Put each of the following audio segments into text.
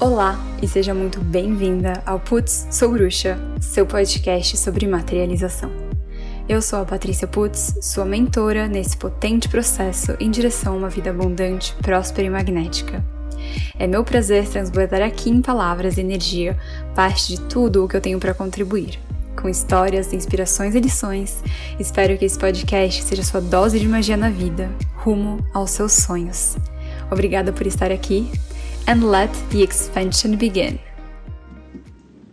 Olá e seja muito bem-vinda ao Putz Sou Bruxa, seu podcast sobre materialização. Eu sou a Patrícia Putz, sua mentora nesse potente processo em direção a uma vida abundante, próspera e magnética. É meu prazer transbordar aqui em palavras e energia parte de tudo o que eu tenho para contribuir. Com histórias, inspirações e lições, espero que esse podcast seja sua dose de magia na vida, rumo aos seus sonhos. Obrigada por estar aqui and let the expansion begin.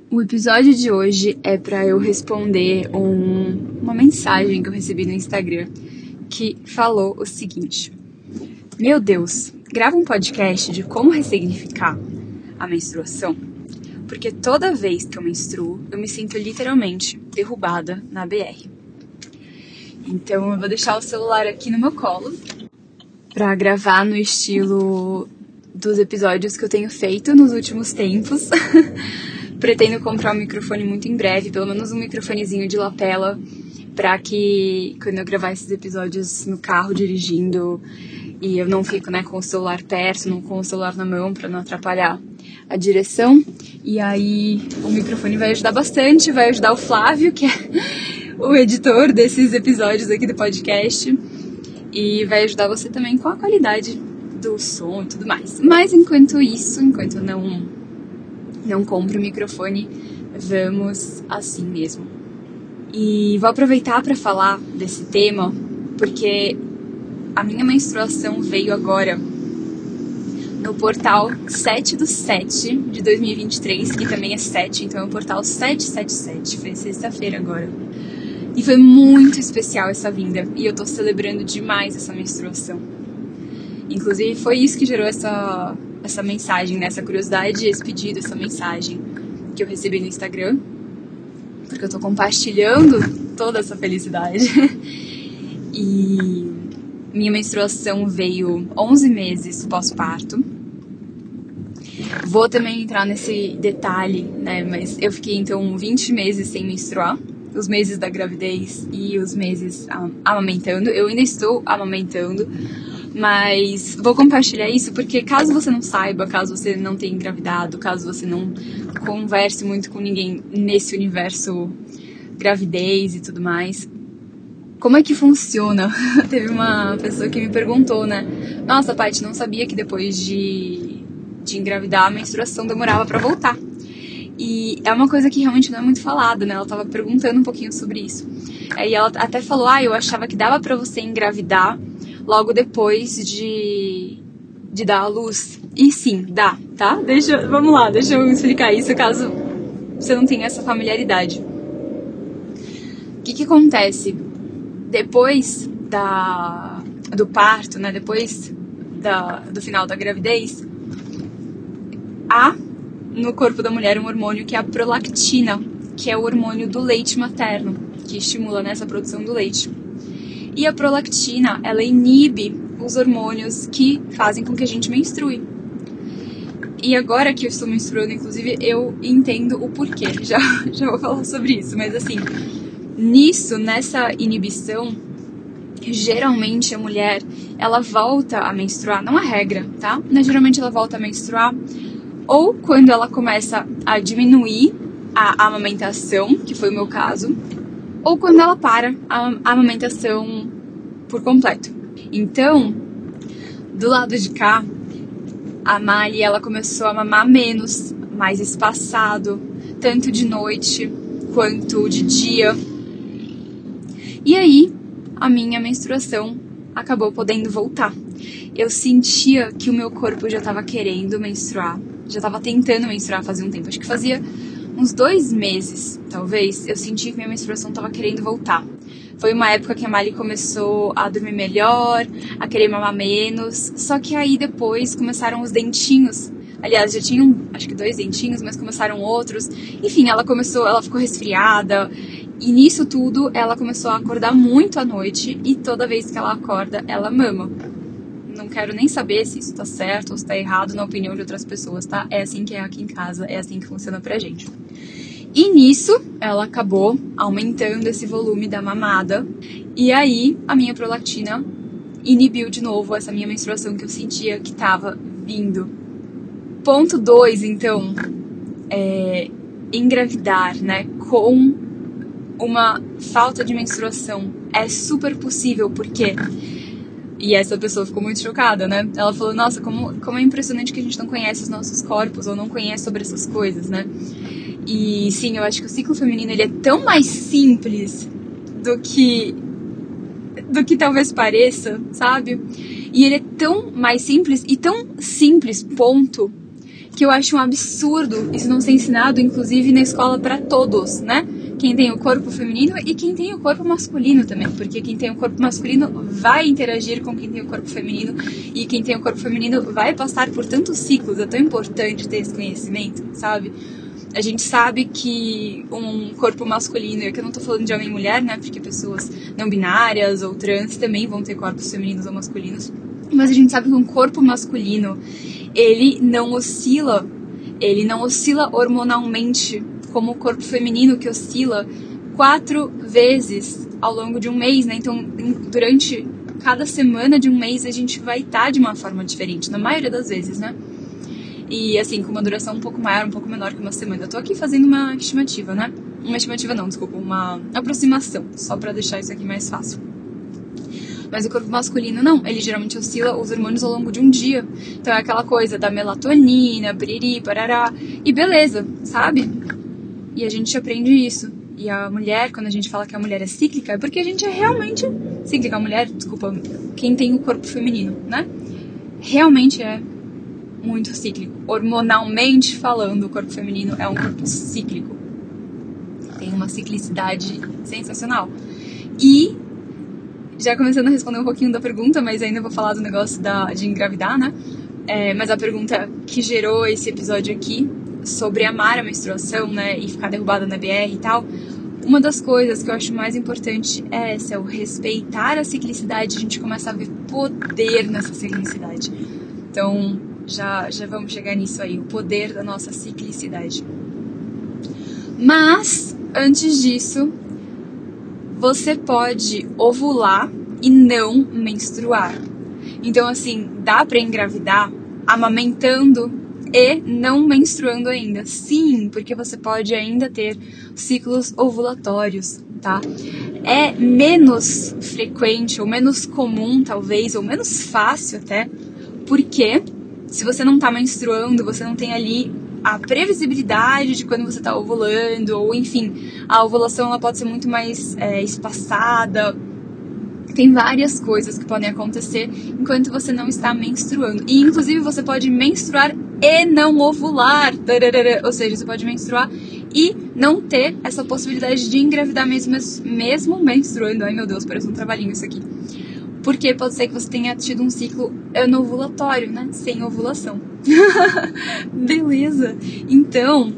O episódio de hoje é para eu responder um, uma mensagem que eu recebi no Instagram que falou o seguinte: Meu Deus, grava um podcast de como ressignificar a menstruação, porque toda vez que eu menstruo, eu me sinto literalmente derrubada na BR. Então eu vou deixar o celular aqui no meu colo para gravar no estilo dos episódios que eu tenho feito nos últimos tempos. Pretendo comprar um microfone muito em breve, pelo menos um microfonezinho de lapela, para que quando eu gravar esses episódios no carro dirigindo e eu não fico né, com o celular perto, não com o celular na mão para não atrapalhar a direção. E aí o microfone vai ajudar bastante, vai ajudar o Flávio, que é o editor desses episódios aqui do podcast, e vai ajudar você também com a qualidade do som e tudo mais. Mas enquanto isso, enquanto não não compro o microfone, vamos assim mesmo. E vou aproveitar para falar desse tema porque a minha menstruação veio agora no portal 7 do 7 de 2023, que também é 7, então é o portal 777, foi sexta-feira agora. E foi muito especial essa vinda, e eu tô celebrando demais essa menstruação. Inclusive, foi isso que gerou essa, essa mensagem, né? essa curiosidade, esse pedido, essa mensagem que eu recebi no Instagram. Porque eu tô compartilhando toda essa felicidade. e minha menstruação veio 11 meses pós-parto. Vou também entrar nesse detalhe, né? Mas eu fiquei então 20 meses sem menstruar. Os meses da gravidez e os meses amamentando. Eu ainda estou amamentando mas vou compartilhar isso porque caso você não saiba, caso você não tenha engravidado, caso você não converse muito com ninguém nesse universo gravidez e tudo mais, como é que funciona? Teve uma pessoa que me perguntou, né? Nossa, Paty, não sabia que depois de, de engravidar a menstruação demorava para voltar. E é uma coisa que realmente não é muito falada, né? Ela tava perguntando um pouquinho sobre isso. Aí ela até falou: "Ah, eu achava que dava para você engravidar logo depois de, de dar a luz. E sim, dá, tá? Deixa, vamos lá, deixa eu explicar isso caso você não tenha essa familiaridade. O que, que acontece? Depois da, do parto, né? Depois da, do final da gravidez, há no corpo da mulher um hormônio que é a prolactina, que é o hormônio do leite materno, que estimula nessa produção do leite. E a prolactina, ela inibe os hormônios que fazem com que a gente menstrue. E agora que eu estou menstruando, inclusive, eu entendo o porquê. Já, já vou falar sobre isso. Mas assim, nisso, nessa inibição, geralmente a mulher, ela volta a menstruar, não a regra, tá? Mas geralmente ela volta a menstruar ou quando ela começa a diminuir a amamentação, que foi o meu caso, ou quando ela para a amamentação por completo. Então, do lado de cá, a Mali ela começou a mamar menos, mais espaçado, tanto de noite quanto de dia. E aí, a minha menstruação acabou podendo voltar. Eu sentia que o meu corpo já estava querendo menstruar, já estava tentando menstruar fazia um tempo. Acho que fazia uns dois meses, talvez, eu senti que minha menstruação estava querendo voltar. Foi uma época que a Mali começou a dormir melhor, a querer mamar menos. Só que aí depois começaram os dentinhos. Aliás, já tinham acho que dois dentinhos, mas começaram outros. Enfim, ela começou, ela ficou resfriada. E nisso tudo, ela começou a acordar muito à noite e toda vez que ela acorda, ela mama. Não quero nem saber se isso tá certo ou se tá errado na opinião de outras pessoas, tá? É assim que é aqui em casa, é assim que funciona pra gente. E nisso, ela acabou aumentando esse volume da mamada. E aí, a minha prolactina inibiu de novo essa minha menstruação que eu sentia que tava vindo ponto 2, então, é engravidar, né, com uma falta de menstruação. É super possível, porque e essa pessoa ficou muito chocada, né? Ela falou: Nossa, como, como é impressionante que a gente não conhece os nossos corpos ou não conhece sobre essas coisas, né? E sim, eu acho que o ciclo feminino ele é tão mais simples do que do que talvez pareça, sabe? E ele é tão mais simples e tão simples, ponto, que eu acho um absurdo isso não ser ensinado, inclusive na escola para todos, né? Quem tem o corpo feminino e quem tem o corpo masculino também, porque quem tem o corpo masculino vai interagir com quem tem o corpo feminino e quem tem o corpo feminino vai passar por tantos ciclos. É tão importante ter esse conhecimento, sabe? A gente sabe que um corpo masculino, e aqui eu não tô falando de homem e mulher, né? Porque pessoas não binárias ou trans também vão ter corpos femininos ou masculinos. Mas a gente sabe que um corpo masculino, ele não oscila, ele não oscila hormonalmente como o corpo feminino que oscila quatro vezes ao longo de um mês, né? Então, durante cada semana de um mês a gente vai estar de uma forma diferente, na maioria das vezes, né? E assim, com uma duração um pouco maior, um pouco menor que uma semana. Eu tô aqui fazendo uma estimativa, né? Uma estimativa não, desculpa, uma aproximação, só para deixar isso aqui mais fácil. Mas o corpo masculino não, ele geralmente oscila os hormônios ao longo de um dia. Então é aquela coisa da melatonina, piriri, parará, e beleza, sabe? E a gente aprende isso. E a mulher, quando a gente fala que a mulher é cíclica, é porque a gente é realmente cíclica. A mulher, desculpa, quem tem o corpo feminino, né? Realmente é muito cíclico. Hormonalmente falando, o corpo feminino é um corpo cíclico. Tem uma ciclicidade sensacional. E já começando a responder um pouquinho da pergunta, mas ainda vou falar do negócio da, de engravidar, né? É, mas a pergunta que gerou esse episódio aqui sobre amar a menstruação, né? E ficar derrubada na BR e tal. Uma das coisas que eu acho mais importante é essa, é o respeitar a ciclicidade. A gente começa a ver poder nessa ciclicidade. Então, já, já vamos chegar nisso aí, o poder da nossa ciclicidade. Mas, antes disso, você pode ovular e não menstruar. Então, assim, dá para engravidar amamentando e não menstruando ainda. Sim, porque você pode ainda ter ciclos ovulatórios, tá? É menos frequente ou menos comum, talvez, ou menos fácil até, porque se você não tá menstruando, você não tem ali a previsibilidade de quando você tá ovulando, ou enfim, a ovulação ela pode ser muito mais é, espaçada. Tem várias coisas que podem acontecer enquanto você não está menstruando. E inclusive você pode menstruar e não ovular. Ou seja, você pode menstruar e não ter essa possibilidade de engravidar mesmo, mesmo menstruando. Ai meu Deus, parece um trabalhinho isso aqui. Porque pode ser que você tenha tido um ciclo anovulatório, né? Sem ovulação. Beleza. Então,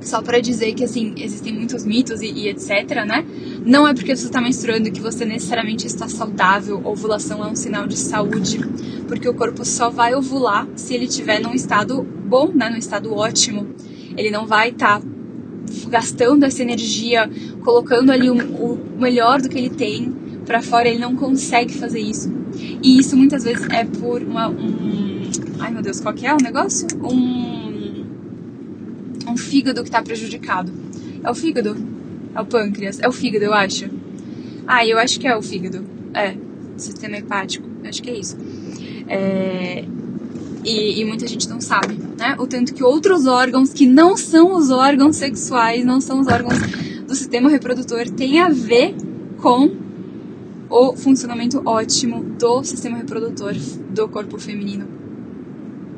só para dizer que assim, existem muitos mitos e, e, etc, né? Não é porque você está menstruando que você necessariamente está saudável. Ovulação é um sinal de saúde, porque o corpo só vai ovular se ele estiver num estado bom, né? Num estado ótimo. Ele não vai estar tá gastando essa energia, colocando ali o, o melhor do que ele tem para fora, ele não consegue fazer isso. E isso muitas vezes é por uma, um. Ai meu Deus, qual que é o negócio? Um. Um fígado que tá prejudicado. É o fígado? É o pâncreas? É o fígado, eu acho. Ah, eu acho que é o fígado. É, sistema hepático. Acho que é isso. É, e, e, muita gente não sabe, né? O tanto que outros órgãos que não são os órgãos sexuais, não são os órgãos do sistema reprodutor, têm a ver com o funcionamento ótimo do sistema reprodutor do corpo feminino.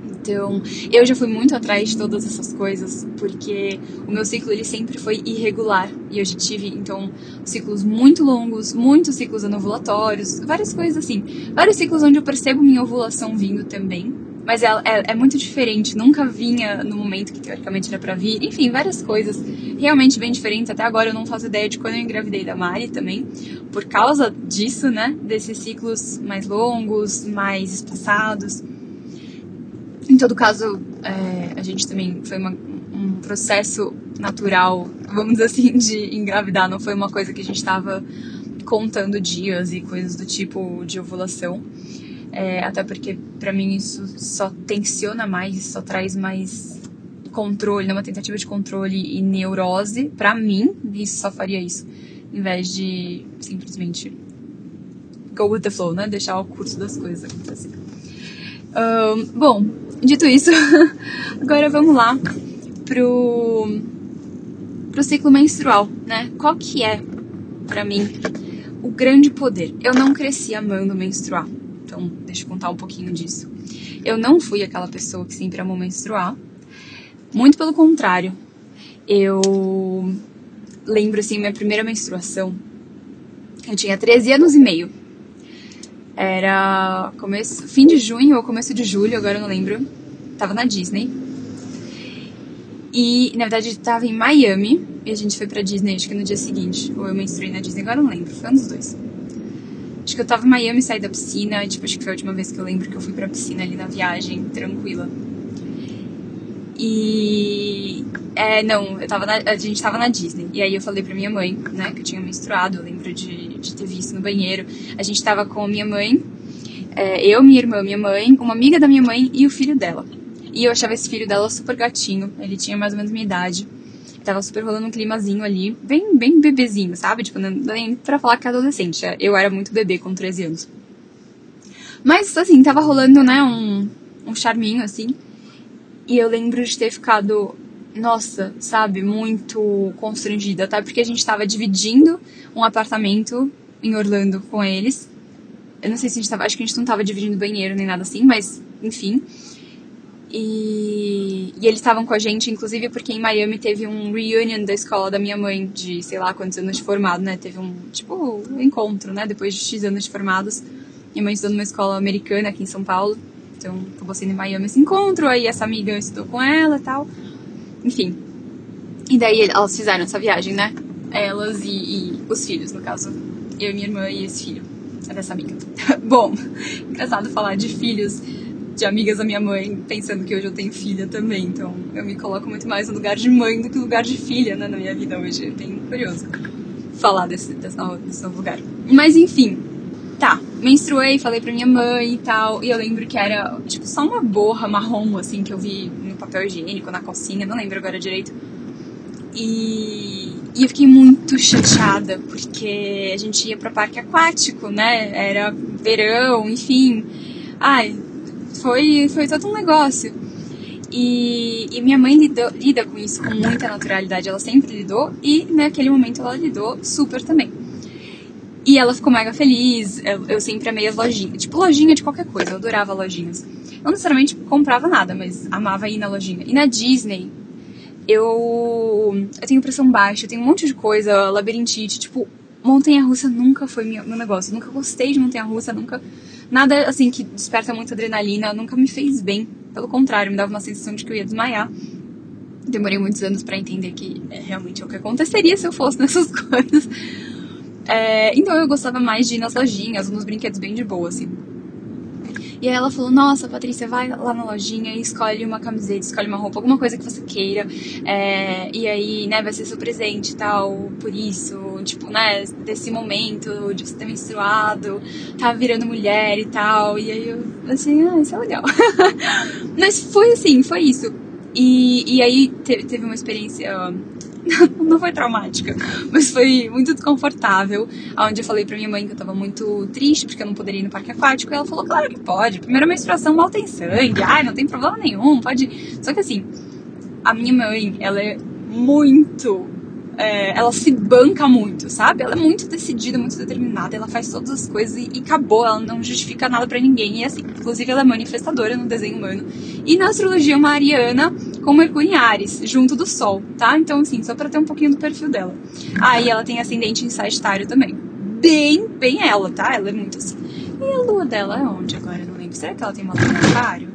Então, eu já fui muito atrás de todas essas coisas, porque o meu ciclo ele sempre foi irregular e eu já tive então ciclos muito longos, muitos ciclos anovulatórios, várias coisas assim, vários ciclos onde eu percebo minha ovulação vindo também, mas é, é, é, muito diferente, nunca vinha no momento que teoricamente era pra vir, enfim, várias coisas realmente bem diferentes. Até agora eu não faço ideia de quando eu engravidei da Mari também, por causa disso, né? Desses ciclos mais longos, mais espaçados. Em todo caso, é, a gente também foi uma, um processo natural, vamos dizer assim, de engravidar, não foi uma coisa que a gente estava contando dias e coisas do tipo de ovulação. É, até porque para mim isso só tensiona mais, só traz mais controle, numa tentativa de controle e neurose. Para mim, isso só faria isso, em vez de simplesmente go with the flow, né? Deixar o curso das coisas acontecer. Um, bom, dito isso, agora vamos lá pro, pro ciclo menstrual, né? Qual que é, para mim, o grande poder? Eu não cresci amando menstruar. Então, deixa eu contar um pouquinho disso. Eu não fui aquela pessoa que sempre amou menstruar. Muito pelo contrário. Eu lembro, assim, minha primeira menstruação. Eu tinha 13 anos e meio. Era começo, fim de junho ou começo de julho, agora eu não lembro. Tava na Disney. E, na verdade, tava em Miami. E a gente foi pra Disney, acho que no dia seguinte. Ou eu menstruei na Disney, agora eu não lembro. Foi um dos dois. Acho que eu tava em Miami, saí da piscina, tipo, acho que foi a última vez que eu lembro que eu fui pra piscina ali na viagem, tranquila. E. É, não, eu tava na, a gente tava na Disney. E aí eu falei pra minha mãe, né, que eu tinha menstruado, eu lembro de, de ter visto no banheiro. A gente tava com a minha mãe, é, eu, minha irmã, minha mãe, uma amiga da minha mãe e o filho dela. E eu achava esse filho dela super gatinho, ele tinha mais ou menos minha idade tava super rolando um climazinho ali, bem, bem bebezinho, sabe? Tipo, nem pra falar que é adolescente. Eu era muito bebê com 13 anos. Mas, assim, tava rolando, né, um, um charminho, assim. E eu lembro de ter ficado, nossa, sabe, muito constrangida, tá? Porque a gente tava dividindo um apartamento em Orlando com eles. Eu não sei se a gente tava, acho que a gente não tava dividindo banheiro nem nada assim, mas, enfim. E, e eles estavam com a gente, inclusive porque em Miami teve um reunion da escola da minha mãe, de sei lá quantos anos de formado, né? Teve um, tipo, um encontro, né? Depois de X anos de formados. Minha mãe estudou numa escola americana aqui em São Paulo. Então, acabou sendo em Miami esse encontro. Aí essa amiga estudou com ela e tal. Enfim. E daí elas fizeram essa viagem, né? Elas e, e os filhos, no caso. Eu, minha irmã e esse filho dessa amiga. Bom, engraçado falar de filhos de amigas da minha mãe, pensando que hoje eu tenho filha também. Então eu me coloco muito mais no lugar de mãe do que no lugar de filha né, na minha vida hoje. É bem curioso falar desse, desse, novo, desse novo lugar. Mas enfim, tá. Menstruei, falei pra minha mãe e tal. E eu lembro que era, tipo, só uma borra marrom, assim, que eu vi no papel higiênico, na calcinha, não lembro agora direito. E, e eu fiquei muito chateada, porque a gente ia pro parque aquático, né? Era verão, enfim. Ai, foi, foi todo um negócio. E, e minha mãe lidou, lida com isso com muita naturalidade, ela sempre lidou e naquele momento ela lidou super também. E ela ficou mega feliz, eu, eu sempre amei as lojinhas, tipo lojinha de qualquer coisa, eu adorava lojinhas. Não necessariamente comprava nada, mas amava ir na lojinha. E na Disney, eu, eu tenho pressão baixa, eu tenho um monte de coisa, labirintite, tipo, montanha-russa nunca foi meu, meu negócio, eu nunca gostei de montanha-russa, nunca Nada assim que desperta muita adrenalina, nunca me fez bem. Pelo contrário, me dava uma sensação de que eu ia desmaiar. Demorei muitos anos para entender que é realmente o que aconteceria se eu fosse nessas coisas. É, então eu gostava mais de ir nas lojinhas, nos brinquedos bem de boa, assim. E aí ela falou: Nossa, Patrícia, vai lá na lojinha e escolhe uma camiseta, escolhe uma roupa, alguma coisa que você queira. É, e aí, né, vai ser seu presente e tal, por isso, tipo, né, desse momento de você ter menstruado, tá virando mulher e tal. E aí eu, assim, ah, isso é legal. Mas foi assim, foi isso. E, e aí teve, teve uma experiência não foi traumática, mas foi muito desconfortável. Onde eu falei pra minha mãe que eu tava muito triste porque eu não poderia ir no parque aquático. E ela falou: Claro que pode. Primeira menstruação mal tem sangue. Ai, não tem problema nenhum. Pode. Só que assim, a minha mãe, ela é muito é, ela se banca muito, sabe? Ela é muito decidida, muito determinada, ela faz todas as coisas e, e acabou, ela não justifica nada para ninguém. E assim, inclusive ela é manifestadora no desenho humano. E na astrologia mariana, com Mercúrio em Ares, junto do Sol, tá? Então, assim, só pra ter um pouquinho do perfil dela. Ah, e ela tem ascendente em Sagitário também. Bem, bem ela, tá? Ela é muito assim. E a lua dela é onde agora? Eu não lembro. Será que ela tem uma lua em Aquário?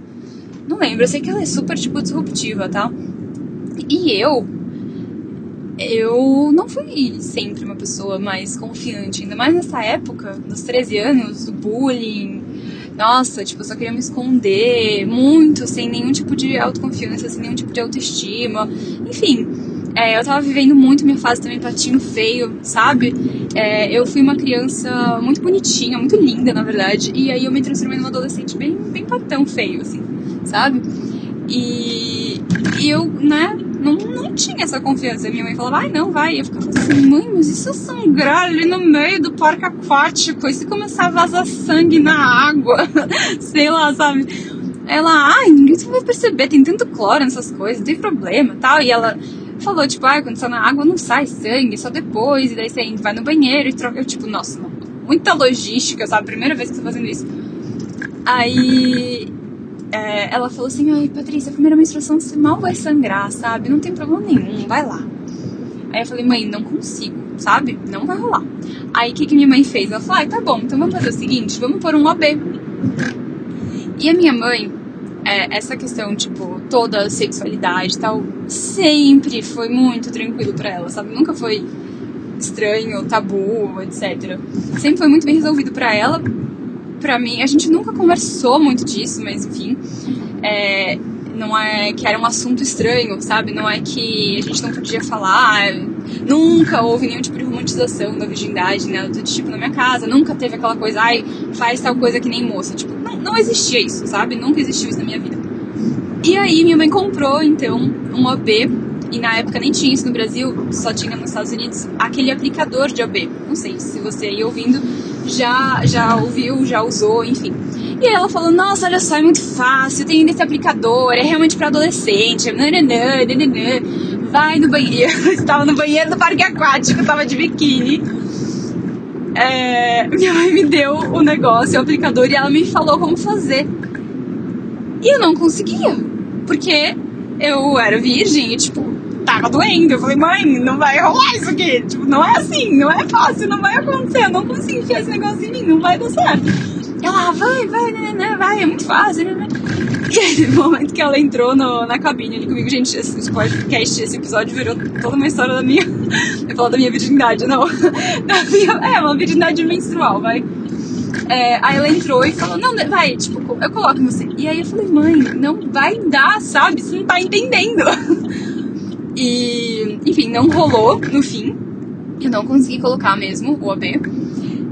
Não lembro, eu sei que ela é super, tipo, disruptiva, tá? E eu, eu não fui sempre uma pessoa mais confiante, ainda mais nessa época, nos 13 anos, do bullying. Nossa, tipo, eu só queria me esconder muito, sem nenhum tipo de autoconfiança, sem nenhum tipo de autoestima. Enfim, é, eu tava vivendo muito minha fase também patinho feio, sabe? é, eu fui uma criança muito bonitinha, muito linda, na verdade, e aí eu me transformei numa adolescente bem, bem patão feio, assim, sabe? E, e eu, né, não, não tinha essa confiança. Minha mãe falava, ai, não, vai. Eu ficava assim, mãe, mas e se eu sangrar ali no meio do parque aquático? E se começar a vazar sangue na água? Sei lá, sabe? Ela, ai, ninguém vai perceber, tem tanto cloro nessas coisas, não tem problema tal. E ela falou, tipo, ai, quando está na água não sai sangue, só depois. E daí você vai no banheiro e troca. Eu, tipo, nossa, muita logística, sabe? Primeira vez que eu tô fazendo isso. Aí é, ela falou assim: Ai, Patrícia, a primeira menstruação você mal vai sangrar, sabe? Não tem problema nenhum, vai lá. Aí eu falei: Mãe, não consigo, sabe? Não vai rolar. Aí o que, que minha mãe fez? Ela falou: Ai, tá bom, então vamos fazer o seguinte: vamos pôr um OB. E a minha mãe, é, essa questão, tipo, toda a sexualidade e tal, sempre foi muito tranquilo para ela, sabe? Nunca foi estranho, tabu, etc. Sempre foi muito bem resolvido para ela, pra mim, a gente nunca conversou muito disso, mas enfim, é, não é que era um assunto estranho, sabe? Não é que a gente não podia falar, nunca houve nenhum tipo de romantização da virgindade, né? Do tipo na minha casa, nunca teve aquela coisa, ai, faz tal coisa que nem moça. Tipo, não, não existia isso, sabe? Nunca existiu isso na minha vida. E aí minha mãe comprou, então, um OB, e na época nem tinha isso no Brasil, só tinha nos Estados Unidos, aquele aplicador de OB. Não sei se você aí ouvindo já, já ouviu, já usou, enfim. E ela falou, nossa, olha só, é muito fácil, tem esse aplicador, é realmente para adolescente, nananã, nananã. vai no banheiro, estava no banheiro do parque aquático, estava de biquíni. É, minha mãe me deu o negócio, o aplicador, e ela me falou como fazer. E eu não conseguia, porque eu era virgem e, tipo, tava doendo. Eu falei, mãe, não vai rolar isso aqui. Tipo, não é assim, não é fácil, não vai acontecer. Eu não consigo enfiar esse negócio em mim, não vai dar certo. Ela, ah, vai, vai, né, né, vai, é muito fácil, né, né. E aí, no momento que ela entrou no, na cabine ali comigo, gente, esse podcast, esse episódio virou toda uma história da minha. Eu falo da minha virgindade, não. Da minha, é, uma virgindade menstrual, vai. É, aí ela entrou e falou, não, vai, tipo, eu coloco você. E aí eu falei, mãe, não vai dar, sabe? Você não tá entendendo. E, enfim, não rolou no fim. Eu não consegui colocar mesmo o AB.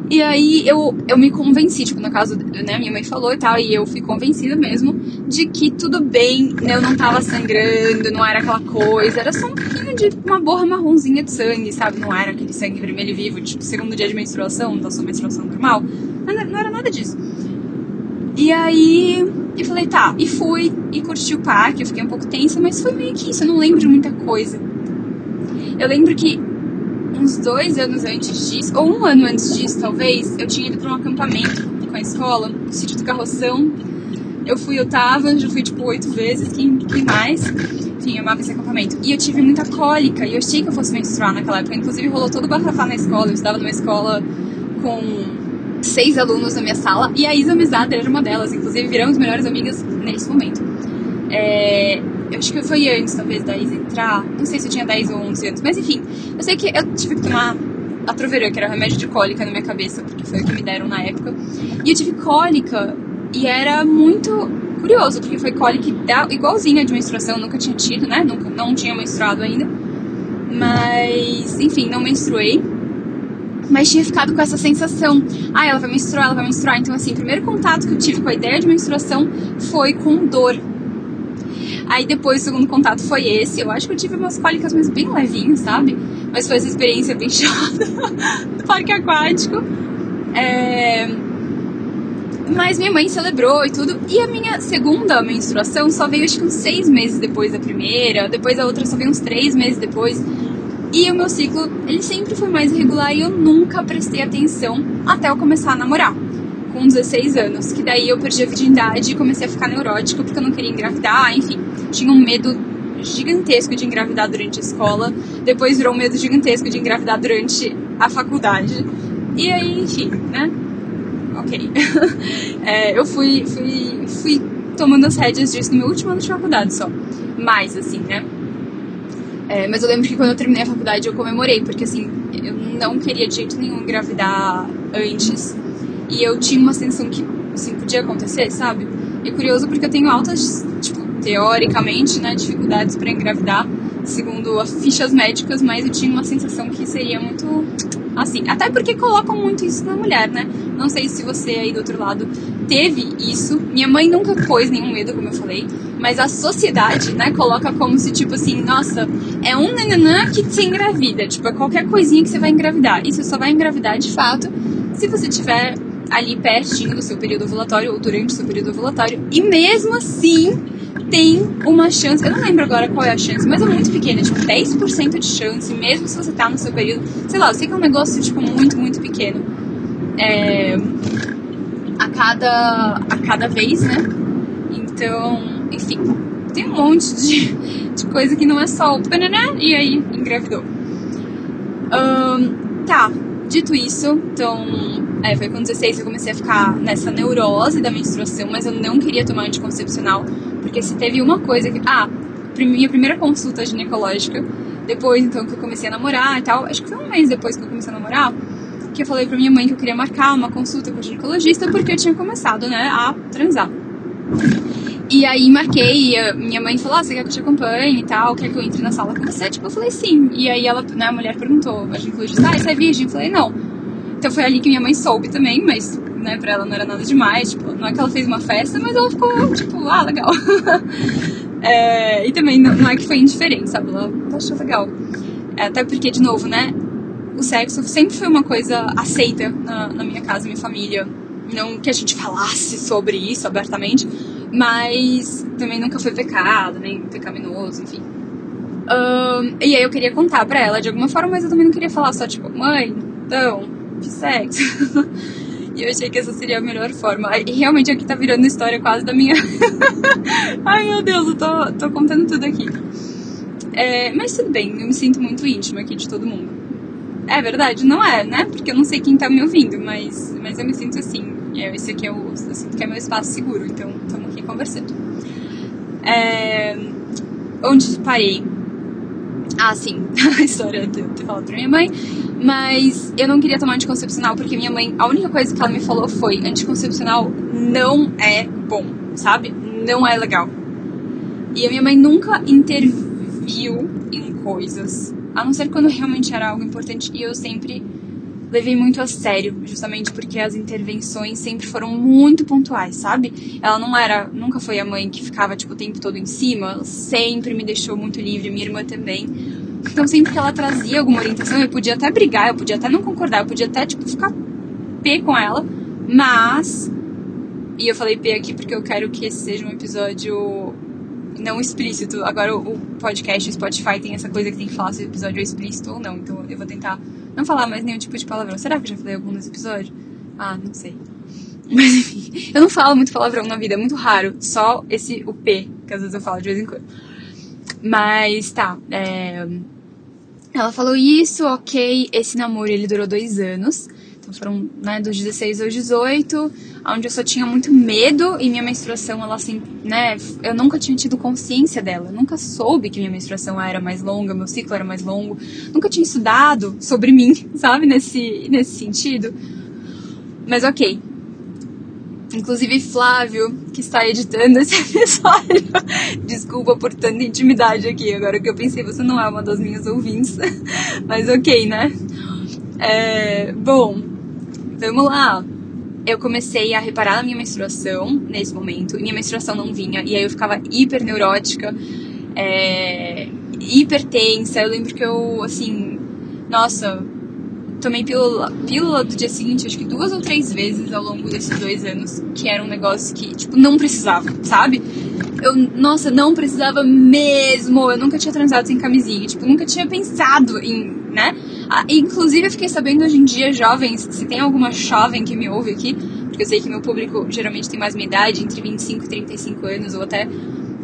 E aí eu, eu me convenci, tipo, no caso, né, minha mãe falou e tal, e eu fui convencida mesmo de que tudo bem, né, eu não tava sangrando, não era aquela coisa, era só um pouquinho de uma borra marronzinha de sangue, sabe? Não era aquele sangue vermelho vivo, tipo, segundo dia de menstruação, da sua menstruação normal. Não era nada disso. E aí eu falei, tá, e fui e curti o parque, eu fiquei um pouco tensa, mas foi meio que isso, eu não lembro de muita coisa. Eu lembro que uns dois anos antes disso, ou um ano antes disso, talvez, eu tinha ido para um acampamento com a escola, no sítio do Carroção. Eu fui, eu tava, já fui tipo oito vezes, quem, quem mais? Enfim, eu amava esse acampamento. E eu tive muita cólica, e eu achei que eu fosse menstruar naquela época. Inclusive, rolou todo o bafafá na escola. Eu estava numa escola com seis alunos na minha sala e a Isa Mizada era uma delas. Inclusive, viramos melhores amigas nesse momento. É, eu acho que foi antes, talvez, da Isa entrar. Não sei se eu tinha 10 ou 11 anos, mas enfim. Eu sei que eu tive que tomar Atroveran, que era remédio de cólica na minha cabeça, porque foi o que me deram na época. E eu tive cólica e era muito curioso, porque foi cólica igualzinha de menstruação, nunca tinha tido, né? Nunca, não tinha menstruado ainda. Mas, enfim, não menstruei mas tinha ficado com essa sensação, ah, ela vai menstruar, ela vai menstruar. Então, assim, o primeiro contato que eu tive com a ideia de menstruação foi com dor. Aí depois o segundo contato foi esse. Eu acho que eu tive umas cólicas, mas bem levinhas, sabe? Mas foi essa experiência bem chata do parque aquático. É... Mas minha mãe celebrou e tudo. E a minha segunda menstruação só veio acho que uns seis meses depois da primeira. Depois a outra só veio uns três meses depois. E o meu ciclo, ele sempre foi mais irregular e eu nunca prestei atenção até eu começar a namorar, com 16 anos. Que daí eu perdi a virgindade e comecei a ficar neurótica porque eu não queria engravidar, enfim. Tinha um medo gigantesco de engravidar durante a escola, depois virou um medo gigantesco de engravidar durante a faculdade. E aí, enfim, né? Ok. é, eu fui, fui, fui tomando as rédeas disso no meu último ano de faculdade só. Mais, assim, né? É, mas eu lembro que quando eu terminei a faculdade eu comemorei, porque assim, eu não queria de jeito nenhum engravidar antes. E eu tinha uma sensação que, assim, podia acontecer, sabe? E é curioso porque eu tenho altas, tipo, teoricamente, né, dificuldades para engravidar, segundo as fichas médicas, mas eu tinha uma sensação que seria muito Assim, até porque colocam muito isso na mulher, né? Não sei se você aí do outro lado teve isso. Minha mãe nunca pôs nenhum medo, como eu falei. Mas a sociedade, né, coloca como se, tipo assim, nossa, é um nananã que você engravida. Tipo, é qualquer coisinha que você vai engravidar. E você só vai engravidar de fato se você tiver ali pertinho do seu período ovulatório ou durante o seu período ovulatório. E mesmo assim, tem uma chance, eu não lembro agora qual é a chance, mas é muito pequena, tipo 10% de chance, mesmo se você tá no seu período. Sei lá, eu sei que é um negócio, tipo, muito, muito pequeno. É, a cada, a cada vez, né? Então, enfim, tem um monte de, de coisa que não é só o e aí engravidou. Um, tá, dito isso, então é, foi com 16 eu comecei a ficar nessa neurose da menstruação, mas eu não queria tomar anticoncepcional, porque se teve uma coisa que. Ah, minha primeira consulta ginecológica, depois então que eu comecei a namorar e tal, acho que foi um mês depois que eu comecei a namorar, que eu falei pra minha mãe que eu queria marcar uma consulta com o ginecologista porque eu tinha começado, né, a transar. E aí marquei, e minha mãe falou, ah, você quer que eu te acompanhe e tal, quer que eu entre na sala com você? Tipo, eu falei sim. E aí ela, né, a mulher perguntou, a ginecologista, ah, você é virgem? Eu falei, não. Então foi ali que minha mãe soube também, mas, né, pra ela não era nada demais, tipo, não é que ela fez uma festa, mas ela ficou, tipo, ah, legal. é, e também não, não, é que foi indiferente, sabe? Ela achou legal. É, até porque, de novo, né, o sexo sempre foi uma coisa aceita na, na minha casa, minha família. Não que a gente falasse sobre isso abertamente, mas também nunca foi pecado, nem pecaminoso, enfim. Um, e aí eu queria contar pra ela de alguma forma, mas eu também não queria falar só, tipo, mãe, então, de sexo. e eu achei que essa seria a melhor forma. E realmente aqui tá virando história quase da minha. Ai meu Deus, eu tô, tô contando tudo aqui. É, mas tudo bem, eu me sinto muito íntima aqui de todo mundo. É verdade, não é, né? Porque eu não sei quem tá me ouvindo, mas, mas eu me sinto assim. É, esse aqui é o. Eu sinto que é meu espaço seguro, então estamos aqui conversando. É, onde parei? Ah, sim, a história de ter falado pra minha mãe. Mas eu não queria tomar anticoncepcional porque minha mãe, a única coisa que ela me falou foi: anticoncepcional não é bom, sabe? Não é legal. E a minha mãe nunca interviu em coisas, a não ser quando realmente era algo importante. E eu sempre levei muito a sério, justamente porque as intervenções sempre foram muito pontuais, sabe? Ela não era, nunca foi a mãe que ficava tipo o tempo todo em cima, sempre me deixou muito livre, minha irmã também. Então sempre que ela trazia alguma orientação, eu podia até brigar, eu podia até não concordar, eu podia até tipo ficar pé com ela, mas e eu falei P aqui porque eu quero que esse seja um episódio não explícito. Agora o podcast, o Spotify tem essa coisa que tem que falar se o episódio é explícito ou não. Então eu vou tentar não falar mais nenhum tipo de palavrão. Será que eu já falei algum nesse episódio? Ah, não sei. Mas enfim, eu não falo muito palavrão na vida, é muito raro. Só esse, o P, que às vezes eu falo de vez em quando. Mas tá, é... Ela falou isso, ok. Esse namoro ele durou dois anos. Então foram né, dos 16 aos 18, onde eu só tinha muito medo e minha menstruação, ela assim, né? Eu nunca tinha tido consciência dela. Nunca soube que minha menstruação era mais longa, meu ciclo era mais longo. Nunca tinha estudado sobre mim, sabe? Nesse, nesse sentido. Mas ok. Inclusive Flávio, que está editando esse episódio. Desculpa por tanta intimidade aqui. Agora que eu pensei, você não é uma das minhas ouvintes. Mas ok, né? É, bom, vamos lá. Eu comecei a reparar na minha menstruação nesse momento, e minha menstruação não vinha, e aí eu ficava hiper neurótica, é, hiper tensa. Eu lembro que eu, assim, nossa, tomei pílula, pílula do dia seguinte, acho que duas ou três vezes ao longo desses dois anos, que era um negócio que, tipo, não precisava, sabe? Eu, nossa, não precisava mesmo. Eu nunca tinha transado sem camisinha, tipo, nunca tinha pensado em, né? Ah, inclusive, eu fiquei sabendo hoje em dia, jovens, se tem alguma jovem que me ouve aqui, porque eu sei que meu público geralmente tem mais minha idade, entre 25 e 35 anos, ou até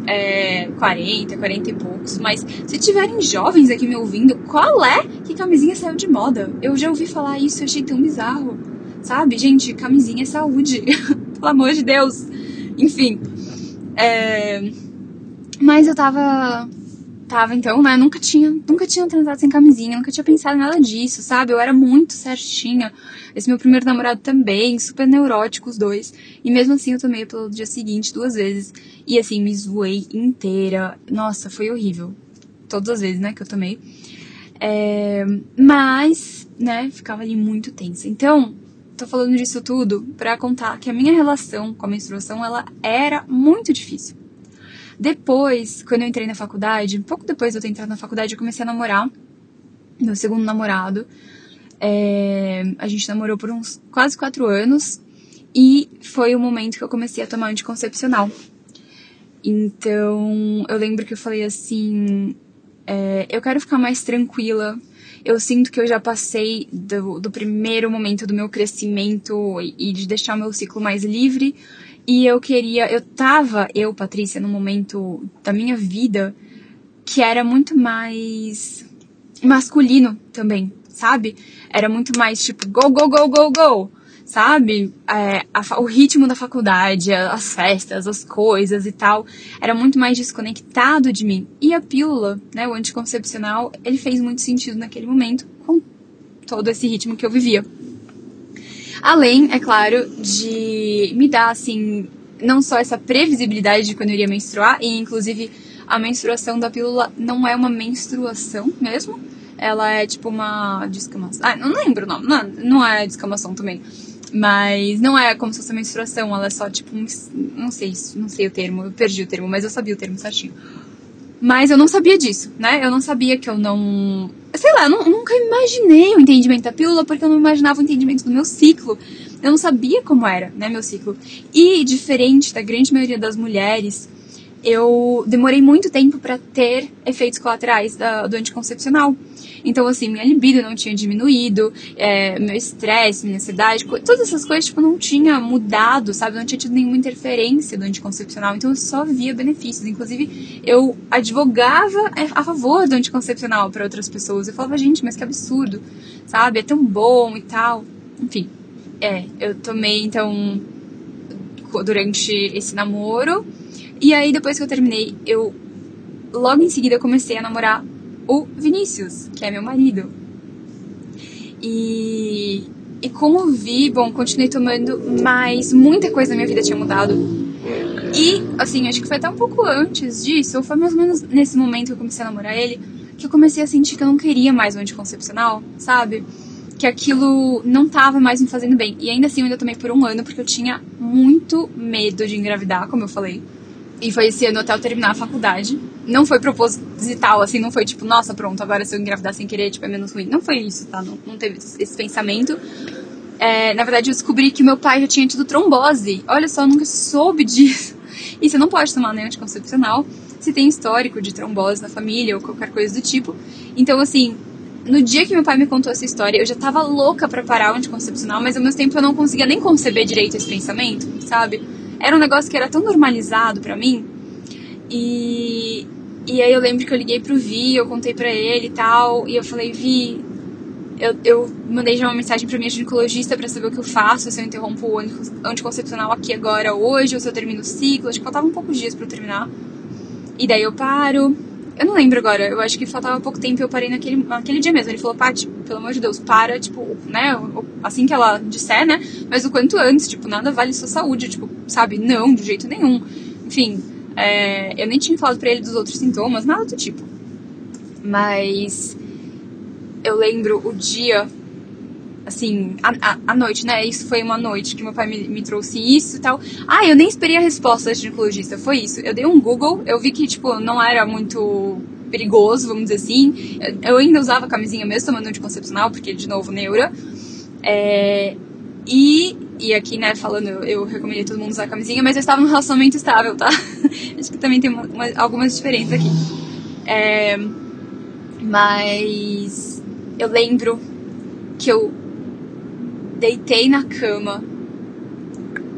é, 40, 40 e poucos. Mas se tiverem jovens aqui me ouvindo, qual é que camisinha saiu de moda? Eu já ouvi falar isso, eu achei tão bizarro. Sabe, gente, camisinha é saúde. Pelo amor de Deus. Enfim. É... Mas eu tava tava então, né? Nunca tinha, nunca tinha transado sem camisinha, nunca tinha pensado nada disso, sabe? Eu era muito certinha. Esse meu primeiro namorado também, super neurótico os dois. E mesmo assim eu tomei pelo dia seguinte duas vezes. E assim, me zoei inteira. Nossa, foi horrível. Todas as vezes, né, que eu tomei. É, mas, né, ficava ali muito tensa. Então, tô falando disso tudo para contar que a minha relação com a menstruação, ela era muito difícil. Depois, quando eu entrei na faculdade, pouco depois de eu ter entrado na faculdade, eu comecei a namorar meu segundo namorado. É, a gente namorou por uns quase quatro anos e foi o momento que eu comecei a tomar anticoncepcional. Então, eu lembro que eu falei assim: é, eu quero ficar mais tranquila. Eu sinto que eu já passei do, do primeiro momento do meu crescimento e, e de deixar meu ciclo mais livre. E eu queria, eu tava, eu, Patrícia, num momento da minha vida que era muito mais masculino também, sabe? Era muito mais tipo, go, go, go, go, go sabe? É, a, o ritmo da faculdade, as festas, as coisas e tal, era muito mais desconectado de mim. E a pílula, né, o anticoncepcional, ele fez muito sentido naquele momento com todo esse ritmo que eu vivia. Além, é claro, de me dar, assim, não só essa previsibilidade de quando eu iria menstruar, e inclusive a menstruação da pílula não é uma menstruação mesmo, ela é tipo uma descamação. Ah, não lembro o nome, não, não é descamação também. Mas não é como se fosse menstruação, ela é só tipo um. Não sei, não sei o termo, eu perdi o termo, mas eu sabia o termo certinho. Mas eu não sabia disso, né? Eu não sabia que eu não. Sei lá, eu nunca imaginei o entendimento da pílula porque eu não imaginava o entendimento do meu ciclo. Eu não sabia como era, né, meu ciclo. E diferente da grande maioria das mulheres, eu demorei muito tempo para ter efeitos colaterais da, do anticoncepcional. Então, assim, minha libido não tinha diminuído, é, meu estresse, minha ansiedade, todas essas coisas, tipo, não tinha mudado, sabe? Não tinha tido nenhuma interferência do anticoncepcional. Então, eu só via benefícios. Inclusive, eu advogava a favor do anticoncepcional para outras pessoas. Eu falava, gente, mas que absurdo, sabe? É tão bom e tal. Enfim, é, eu tomei, então, durante esse namoro e aí, depois que eu terminei, eu logo em seguida comecei a namorar o Vinícius, que é meu marido. E, e como vi, bom, continuei tomando, mas muita coisa na minha vida tinha mudado. E, assim, acho que foi até um pouco antes disso, ou foi mais ou menos nesse momento que eu comecei a namorar ele, que eu comecei a sentir que eu não queria mais o anticoncepcional, sabe? Que aquilo não tava mais me fazendo bem. E ainda assim eu ainda tomei por um ano, porque eu tinha muito medo de engravidar, como eu falei. E foi esse ano até eu terminar a faculdade. Não foi proposital, assim, não foi tipo, nossa, pronto, agora se eu engravidar sem querer, tipo, é menos ruim. Não foi isso, tá? Não, não teve esse pensamento. É, na verdade, eu descobri que meu pai já tinha tido trombose. Olha só, eu nunca soube disso. E você não pode tomar nenhum anticoncepcional se tem histórico de trombose na família ou qualquer coisa do tipo. Então, assim, no dia que meu pai me contou essa história, eu já tava louca pra parar o anticoncepcional, mas ao mesmo tempo eu não conseguia nem conceber direito esse pensamento, sabe? Era um negócio que era tão normalizado para mim. E, e aí eu lembro que eu liguei pro Vi, eu contei pra ele e tal. E eu falei, Vi, eu, eu mandei já uma mensagem pra minha ginecologista para saber o que eu faço, se eu interrompo o anticoncepcional aqui agora hoje, ou se eu termino o ciclo. Acho que faltavam poucos dias para eu terminar. E daí eu paro. Eu não lembro agora, eu acho que faltava pouco tempo e eu parei naquele, naquele dia mesmo. Ele falou, Paty, pelo amor de Deus, para, tipo, né, assim que ela disser, né, mas o quanto antes, tipo, nada vale sua saúde, tipo, sabe, não, de jeito nenhum. Enfim, é, eu nem tinha falado pra ele dos outros sintomas, nada do tipo. Mas eu lembro o dia, assim, a, a, a, noite, né? Isso foi uma noite que meu pai me, me trouxe isso e tal. Ah, eu nem esperei a resposta da ginecologista, foi isso. Eu dei um Google, eu vi que, tipo, não era muito perigoso, vamos dizer assim. Eu ainda usava camisinha mesmo tomando anticoncepcional, porque, de novo, neura. É, e, e aqui, né, falando, eu, recomendei todo mundo usar camisinha, mas eu estava num relacionamento estável, tá? Acho que também tem uma, uma, algumas diferenças aqui. É, mas eu lembro que eu deitei na cama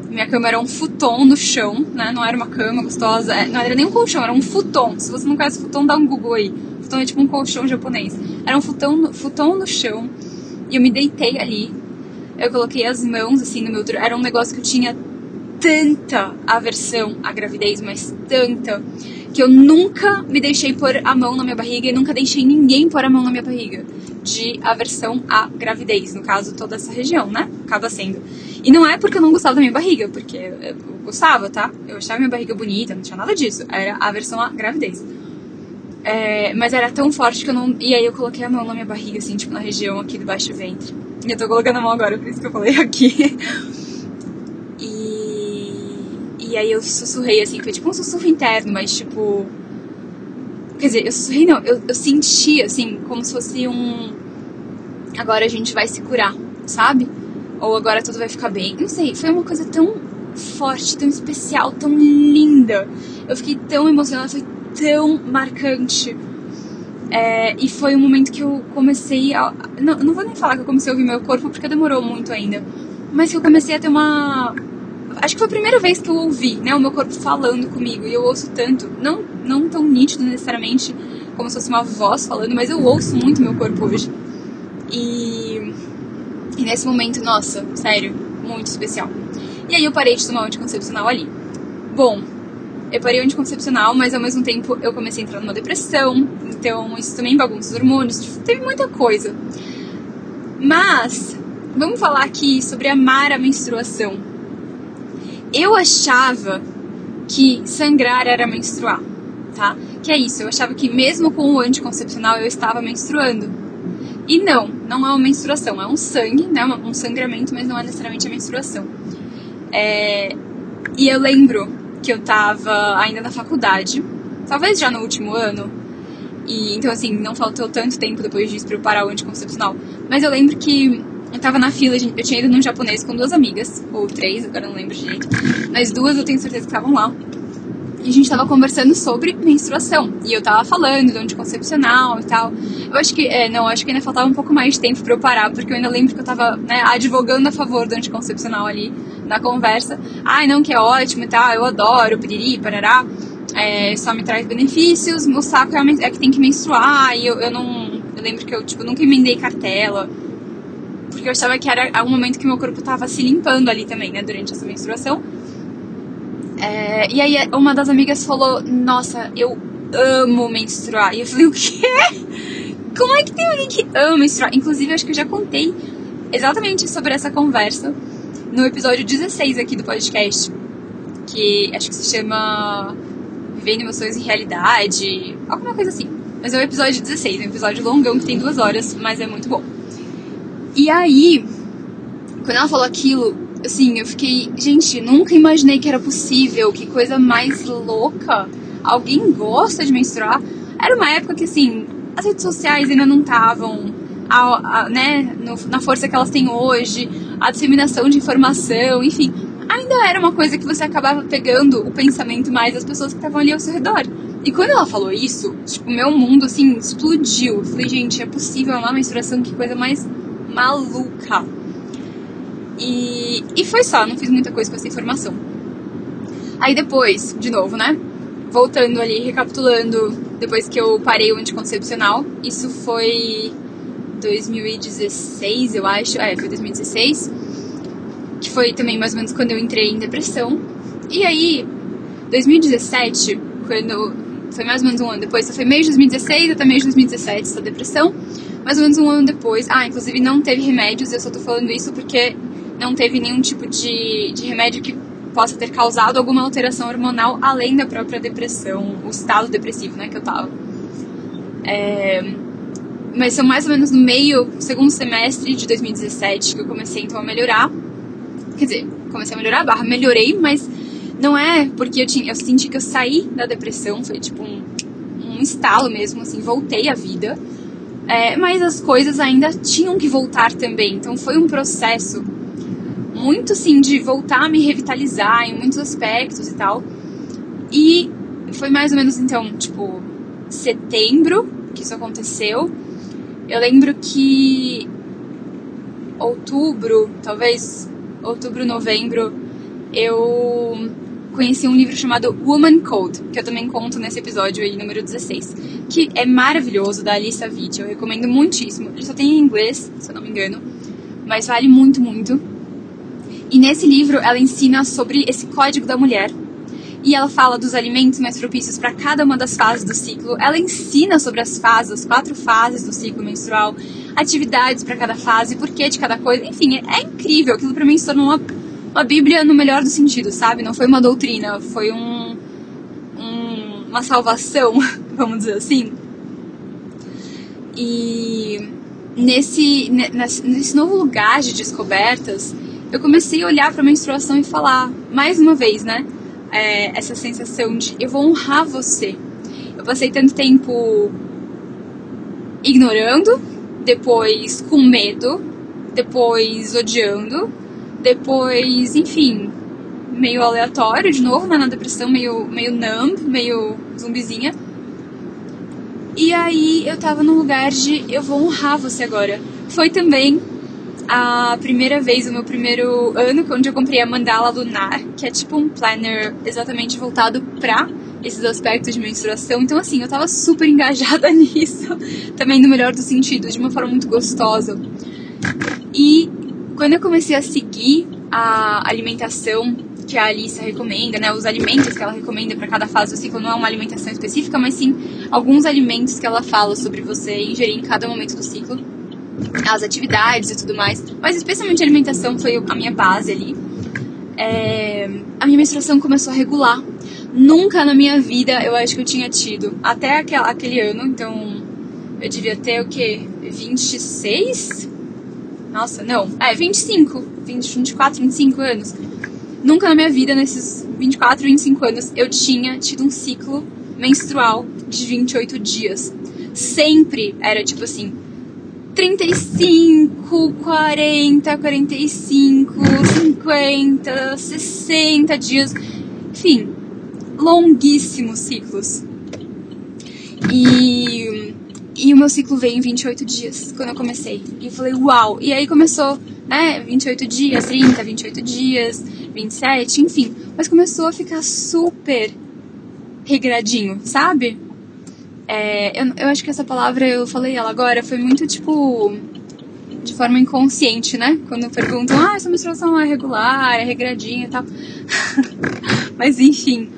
minha cama era um futon no chão, né? Não era uma cama gostosa, é, não era nem um colchão, era um futon. Se você não conhece futon, dá um Google aí. Futon é tipo um colchão japonês. Era um futon, futon no chão e eu me deitei ali. Eu coloquei as mãos assim no meu. Era um negócio que eu tinha tanta aversão à gravidez, mas tanta, que eu nunca me deixei pôr a mão na minha barriga e nunca deixei ninguém pôr a mão na minha barriga. De aversão à gravidez, no caso, toda essa região, né? Acaba sendo. E não é porque eu não gostava da minha barriga, porque eu gostava, tá? Eu achava minha barriga bonita, não tinha nada disso. Era aversão à gravidez. É, mas era tão forte que eu não. E aí eu coloquei a mão na minha barriga, assim, tipo, na região aqui do baixo ventre. E eu tô colocando a mão agora, por isso que eu falei aqui. E. Aí eu sussurrei, assim, foi tipo um sussurro interno, mas tipo. Quer dizer, eu sussurrei não, eu, eu senti, assim, como se fosse um. Agora a gente vai se curar, sabe? Ou agora tudo vai ficar bem. Não sei, foi uma coisa tão forte, tão especial, tão linda. Eu fiquei tão emocionada, foi tão marcante. É, e foi um momento que eu comecei a. Não, não vou nem falar que eu comecei a ouvir meu corpo porque demorou muito ainda. Mas que eu comecei a ter uma. Acho que foi a primeira vez que eu ouvi, né, o meu corpo falando comigo. E eu ouço tanto, não, não tão nítido necessariamente como se fosse uma voz falando, mas eu ouço muito meu corpo hoje. E, e nesse momento, nossa, sério, muito especial. E aí eu parei de tomar anticoncepcional ali. Bom, eu parei o anticoncepcional, mas ao mesmo tempo eu comecei a entrar numa depressão, então isso também bagunça os hormônios, teve muita coisa. Mas, vamos falar aqui sobre amar a menstruação. Eu achava que sangrar era menstruar, tá? Que é isso, eu achava que mesmo com o anticoncepcional eu estava menstruando. E não, não é uma menstruação, é um sangue, né? Um sangramento, mas não é necessariamente a menstruação. É... E eu lembro que eu tava ainda na faculdade, talvez já no último ano. E então assim, não faltou tanto tempo depois disso pra eu parar o anticoncepcional. Mas eu lembro que eu tava na fila, eu tinha ido num japonês com duas amigas, ou três, agora não lembro direito. Mas duas eu tenho certeza que estavam lá. E a gente tava conversando sobre menstruação. E eu tava falando do anticoncepcional e tal. Eu acho que, é, não, acho que ainda faltava um pouco mais de tempo pra eu parar, porque eu ainda lembro que eu tava, né, advogando a favor do anticoncepcional ali na conversa. Ai, não, que é ótimo e tal, eu adoro, piriri, parará. É, só me traz benefícios, o saco é, é, que tem que menstruar, e eu, eu não. Eu lembro que eu, tipo, nunca emendei cartela. Porque eu achava que era um momento que meu corpo tava se limpando ali também, né, durante essa menstruação. É, e aí uma das amigas falou, nossa, eu amo menstruar. E eu falei, o quê? Como é que tem alguém que ama menstruar? Inclusive, acho que eu já contei exatamente sobre essa conversa no episódio 16 aqui do podcast, que acho que se chama Vivendo Emoções em Realidade, alguma coisa assim. Mas é o episódio 16, é um episódio longão que tem duas horas, mas é muito bom. E aí, quando ela falou aquilo, assim, eu fiquei, gente, nunca imaginei que era possível, que coisa mais louca. Alguém gosta de menstruar? Era uma época que, assim, as redes sociais ainda não estavam né, no, na força que elas têm hoje, a disseminação de informação, enfim, ainda era uma coisa que você acabava pegando o pensamento mais das pessoas que estavam ali ao seu redor. E quando ela falou isso, tipo, meu mundo, assim, explodiu. Eu falei, gente, é possível uma menstruação, que coisa mais maluca. E, e foi só, não fiz muita coisa com essa informação. Aí depois, de novo, né? Voltando ali, recapitulando, depois que eu parei o anticoncepcional, isso foi 2016, eu acho. É, foi 2016. Que foi também mais ou menos quando eu entrei em depressão. E aí, 2017, quando. Foi mais ou menos um ano depois, foi meio de 2016 até meio de 2017 essa depressão. Mais ou menos um ano depois. Ah, inclusive não teve remédios, eu só tô falando isso porque não teve nenhum tipo de, de remédio que possa ter causado alguma alteração hormonal além da própria depressão, o estado depressivo, né, que eu tava. É, mas são mais ou menos no meio, segundo semestre de 2017 que eu comecei então a melhorar. Quer dizer, comecei a melhorar, barra, melhorei, mas não é porque eu tinha, eu senti que eu saí da depressão, foi tipo um, um estalo mesmo, assim, voltei à vida. É, mas as coisas ainda tinham que voltar também, então foi um processo muito assim de voltar a me revitalizar em muitos aspectos e tal. E foi mais ou menos então, tipo, setembro que isso aconteceu. Eu lembro que outubro, talvez outubro, novembro, eu conheci um livro chamado Woman Code, que eu também conto nesse episódio aí, número 16, que é maravilhoso, da Alissa Vitti, eu recomendo muitíssimo. Ele só tem em inglês, se eu não me engano, mas vale muito, muito. E nesse livro ela ensina sobre esse código da mulher, e ela fala dos alimentos mais propícios para cada uma das fases do ciclo. Ela ensina sobre as fases, as quatro fases do ciclo menstrual, atividades para cada fase, porquê de cada coisa. Enfim, é incrível. Aquilo para mim se tornou uma, uma Bíblia no melhor do sentido, sabe? Não foi uma doutrina, foi um, um uma salvação vamos dizer assim. E nesse, nesse novo lugar de descobertas, eu comecei a olhar para a menstruação e falar, mais uma vez, né? É, essa sensação de eu vou honrar você. Eu passei tanto tempo ignorando, depois com medo, depois odiando, depois, enfim, meio aleatório de novo, né, na depressão, meio, meio numb, meio zumbizinha. E aí eu tava num lugar de eu vou honrar você agora. Foi também a primeira vez, o meu primeiro ano, onde eu comprei a Mandala Lunar, que é tipo um planner exatamente voltado pra esses aspectos de menstruação. Então, assim, eu tava super engajada nisso, também no melhor do sentido, de uma forma muito gostosa. E quando eu comecei a seguir a alimentação que a Alice recomenda, né, os alimentos que ela recomenda para cada fase do ciclo, não é uma alimentação específica, mas sim alguns alimentos que ela fala sobre você ingerir em cada momento do ciclo, as atividades e tudo mais, mas especialmente a alimentação foi a minha base ali. É, a minha menstruação começou a regular. Nunca na minha vida eu acho que eu tinha tido, até aquele, ano, então eu devia ter o que? 26? Nossa, não, é 25, 20, 24, 25 anos Nunca na minha vida, nesses 24, 25 anos, eu tinha tido um ciclo menstrual de 28 dias. Sempre era tipo assim: 35, 40, 45, 50, 60 dias. Enfim, longuíssimos ciclos. E, e o meu ciclo veio em 28 dias, quando eu comecei. E eu falei, uau! E aí começou, né, 28 dias, 30, 28 dias. 27, enfim. Mas começou a ficar super regradinho, sabe? É, eu, eu acho que essa palavra, eu falei ela agora, foi muito tipo. de forma inconsciente, né? Quando perguntam, ah, essa menstruação é regular, é regradinha e tal. Mas enfim,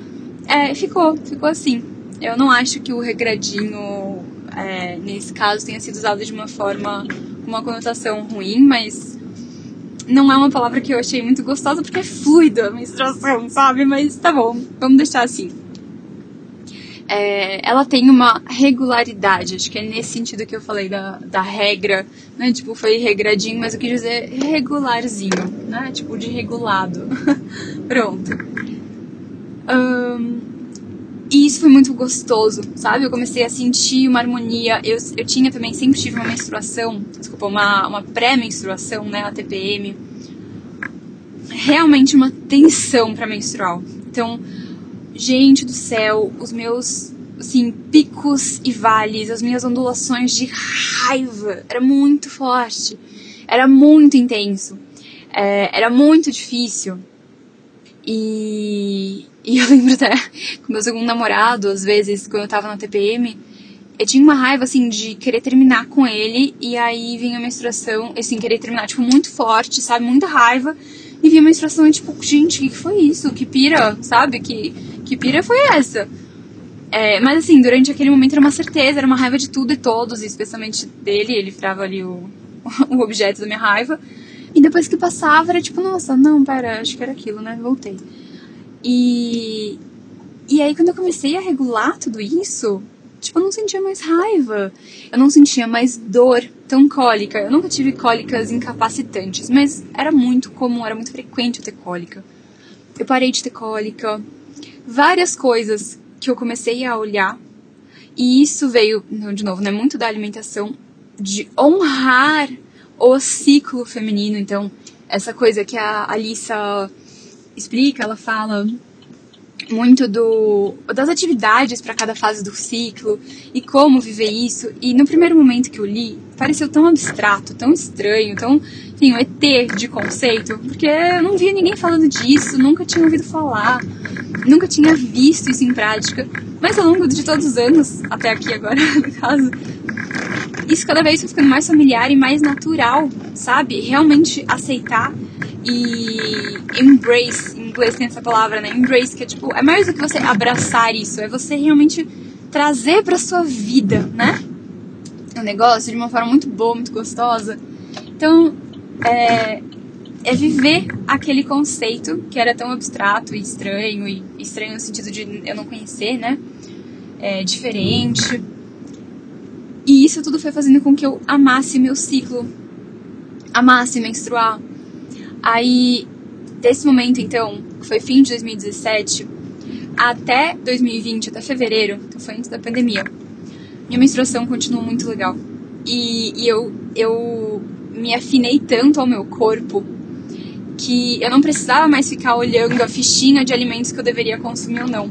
é, ficou, ficou assim. Eu não acho que o regradinho, é, nesse caso, tenha sido usado de uma forma, com uma conotação ruim, mas não é uma palavra que eu achei muito gostosa porque é fluida a menstruação, sabe? Mas tá bom, vamos deixar assim. É, ela tem uma regularidade, acho que é nesse sentido que eu falei da, da regra, né? Tipo, foi regradinho, mas eu quis dizer regularzinho, né? Tipo, de regulado. Pronto. Um, e isso foi muito gostoso, sabe? Eu comecei a sentir uma harmonia. Eu, eu tinha também, sempre tive uma menstruação, desculpa, uma, uma pré-menstruação, né? A TPM. Realmente uma tensão para menstrual. Então, gente do céu, os meus, assim, picos e vales, as minhas ondulações de raiva, era muito forte. Era muito intenso. É, era muito difícil. E, e eu lembro até com meu segundo namorado, às vezes, quando eu tava na TPM, eu tinha uma raiva, assim, de querer terminar com ele, e aí vinha a menstruação, assim, querer terminar, tipo, muito forte, sabe? Muita raiva. E vinha a menstruação e, tipo, gente, o que, foi isso? Que pira, sabe? Que, que pira foi essa? É, mas, assim, durante aquele momento era uma certeza, era uma raiva de tudo e todos, especialmente dele, ele virava ali o, o objeto da minha raiva. E depois que passava, era tipo, nossa, não, pera, acho que era aquilo, né? Voltei. E, e aí, quando eu comecei a regular tudo isso, tipo, eu não sentia mais raiva. Eu não sentia mais dor tão cólica. Eu nunca tive cólicas incapacitantes, mas era muito comum, era muito frequente eu ter cólica. Eu parei de ter cólica. Várias coisas que eu comecei a olhar. E isso veio, de novo, né, muito da alimentação, de honrar o ciclo feminino. Então, essa coisa que a Alissa explica, ela fala muito do das atividades para cada fase do ciclo e como viver isso. E no primeiro momento que eu li, pareceu tão abstrato, tão estranho, tão, enfim, um ET de conceito, porque eu não via ninguém falando disso, nunca tinha ouvido falar, nunca tinha visto isso em prática. Mas ao longo de todos os anos, até aqui agora, no caso, isso cada vez foi ficando mais familiar e mais natural, sabe? Realmente aceitar e embrace, em inglês tem essa palavra, né? Embrace, que é tipo, é mais do que você abraçar isso, é você realmente trazer pra sua vida, né? O negócio de uma forma muito boa, muito gostosa. Então, é, é viver aquele conceito que era tão abstrato e estranho, e estranho no sentido de eu não conhecer, né? é, diferente. E isso tudo foi fazendo com que eu amasse meu ciclo, amasse menstruar. Aí, desse momento então, que foi fim de 2017, até 2020, até fevereiro, que foi antes da pandemia, minha menstruação continuou muito legal. E, e eu, eu me afinei tanto ao meu corpo que eu não precisava mais ficar olhando a fichinha de alimentos que eu deveria consumir ou não.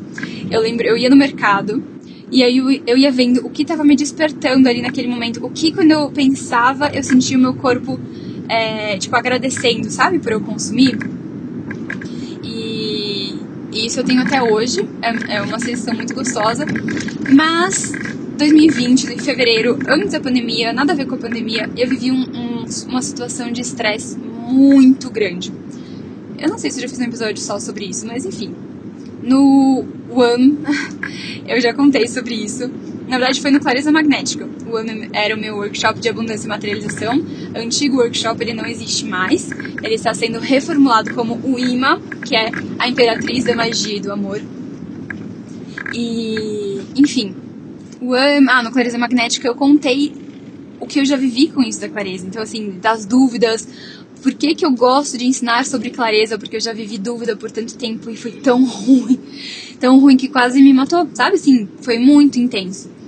Eu lembro, eu ia no mercado e aí eu, eu ia vendo o que estava me despertando ali naquele momento. O que quando eu pensava, eu sentia o meu corpo, é, tipo, agradecendo, sabe? Por eu consumir. E, e isso eu tenho até hoje. É, é uma sensação muito gostosa. Mas 2020, em fevereiro, antes da pandemia, nada a ver com a pandemia, eu vivi um, um, uma situação de estresse muito grande. Eu não sei se eu já fiz um episódio só sobre isso, mas enfim. No One, eu já contei sobre isso. Na verdade, foi no Clareza Magnética. O One era o meu workshop de abundância e materialização. O antigo workshop ele não existe mais. Ele está sendo reformulado como o IMA, que é a Imperatriz da Magia e do Amor. E, enfim, o One, ah, no Clareza Magnética eu contei o que eu já vivi com isso da clareza. Então, assim, das dúvidas, por que, que eu gosto de ensinar sobre clareza? Porque eu já vivi dúvida por tanto tempo e foi tão ruim, tão ruim que quase me matou, sabe? Assim, foi muito intenso.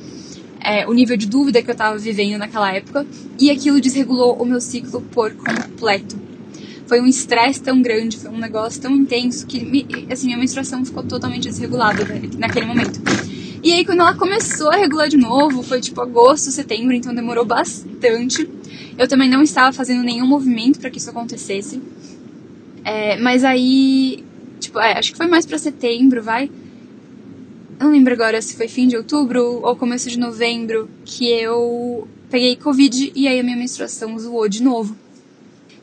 É, o nível de dúvida que eu tava vivendo naquela época e aquilo desregulou o meu ciclo por completo. Foi um estresse tão grande, foi um negócio tão intenso que, me, assim, minha menstruação ficou totalmente desregulada naquele momento. E aí, quando ela começou a regular de novo, foi tipo agosto, setembro, então demorou bastante. Eu também não estava fazendo nenhum movimento para que isso acontecesse. É, mas aí, tipo, é, acho que foi mais para setembro, vai. Não lembro agora se foi fim de outubro ou começo de novembro que eu peguei Covid e aí a minha menstruação zoou de novo.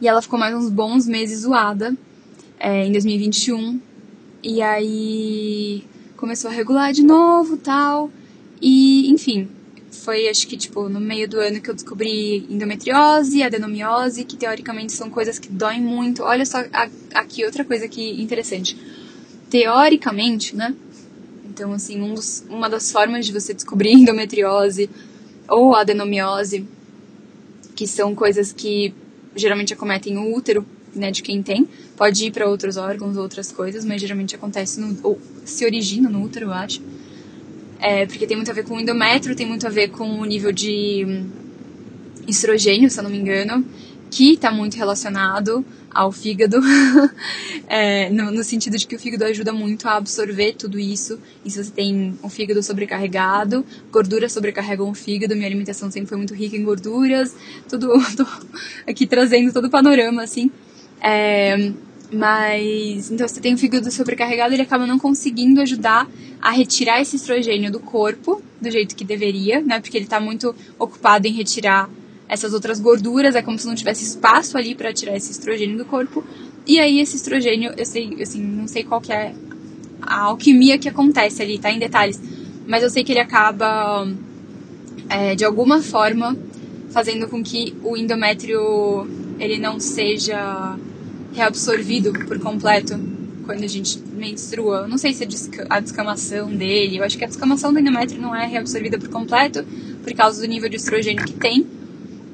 E ela ficou mais uns bons meses zoada é, em 2021. E aí começou a regular de novo tal. E, enfim, foi acho que tipo no meio do ano que eu descobri endometriose, adenomiose, que teoricamente são coisas que doem muito. Olha só aqui outra coisa que interessante. Teoricamente, né? Então, assim, um dos, uma das formas de você descobrir endometriose ou adenomiose, que são coisas que geralmente acometem o útero, né, de quem tem. Pode ir para outros órgãos, outras coisas, mas geralmente acontece no, ou se origina no útero, eu acho. É, porque tem muito a ver com o endométrio, tem muito a ver com o nível de hum, estrogênio, se eu não me engano, que está muito relacionado ao fígado, é, no, no, sentido de que o fígado ajuda muito a absorver tudo isso. E se você tem um fígado sobrecarregado, gorduras sobrecarregam o fígado, minha alimentação sempre foi muito rica em gorduras, tudo aqui trazendo todo o panorama, assim. É, mas, então, você tem o fígado sobrecarregado, ele acaba não conseguindo ajudar a retirar esse estrogênio do corpo do jeito que deveria, né? Porque ele está muito ocupado em retirar essas outras gorduras, é como se não tivesse espaço ali para tirar esse estrogênio do corpo. E aí, esse estrogênio, eu sei, assim, não sei qual que é a alquimia que acontece ali, tá? Em detalhes. Mas eu sei que ele acaba, é, de alguma forma, fazendo com que o endométrio ele não seja reabsorvido por completo quando a gente menstrua. Não sei se a descamação dele, eu acho que a descamação do endométrio não é reabsorvida por completo por causa do nível de estrogênio que tem.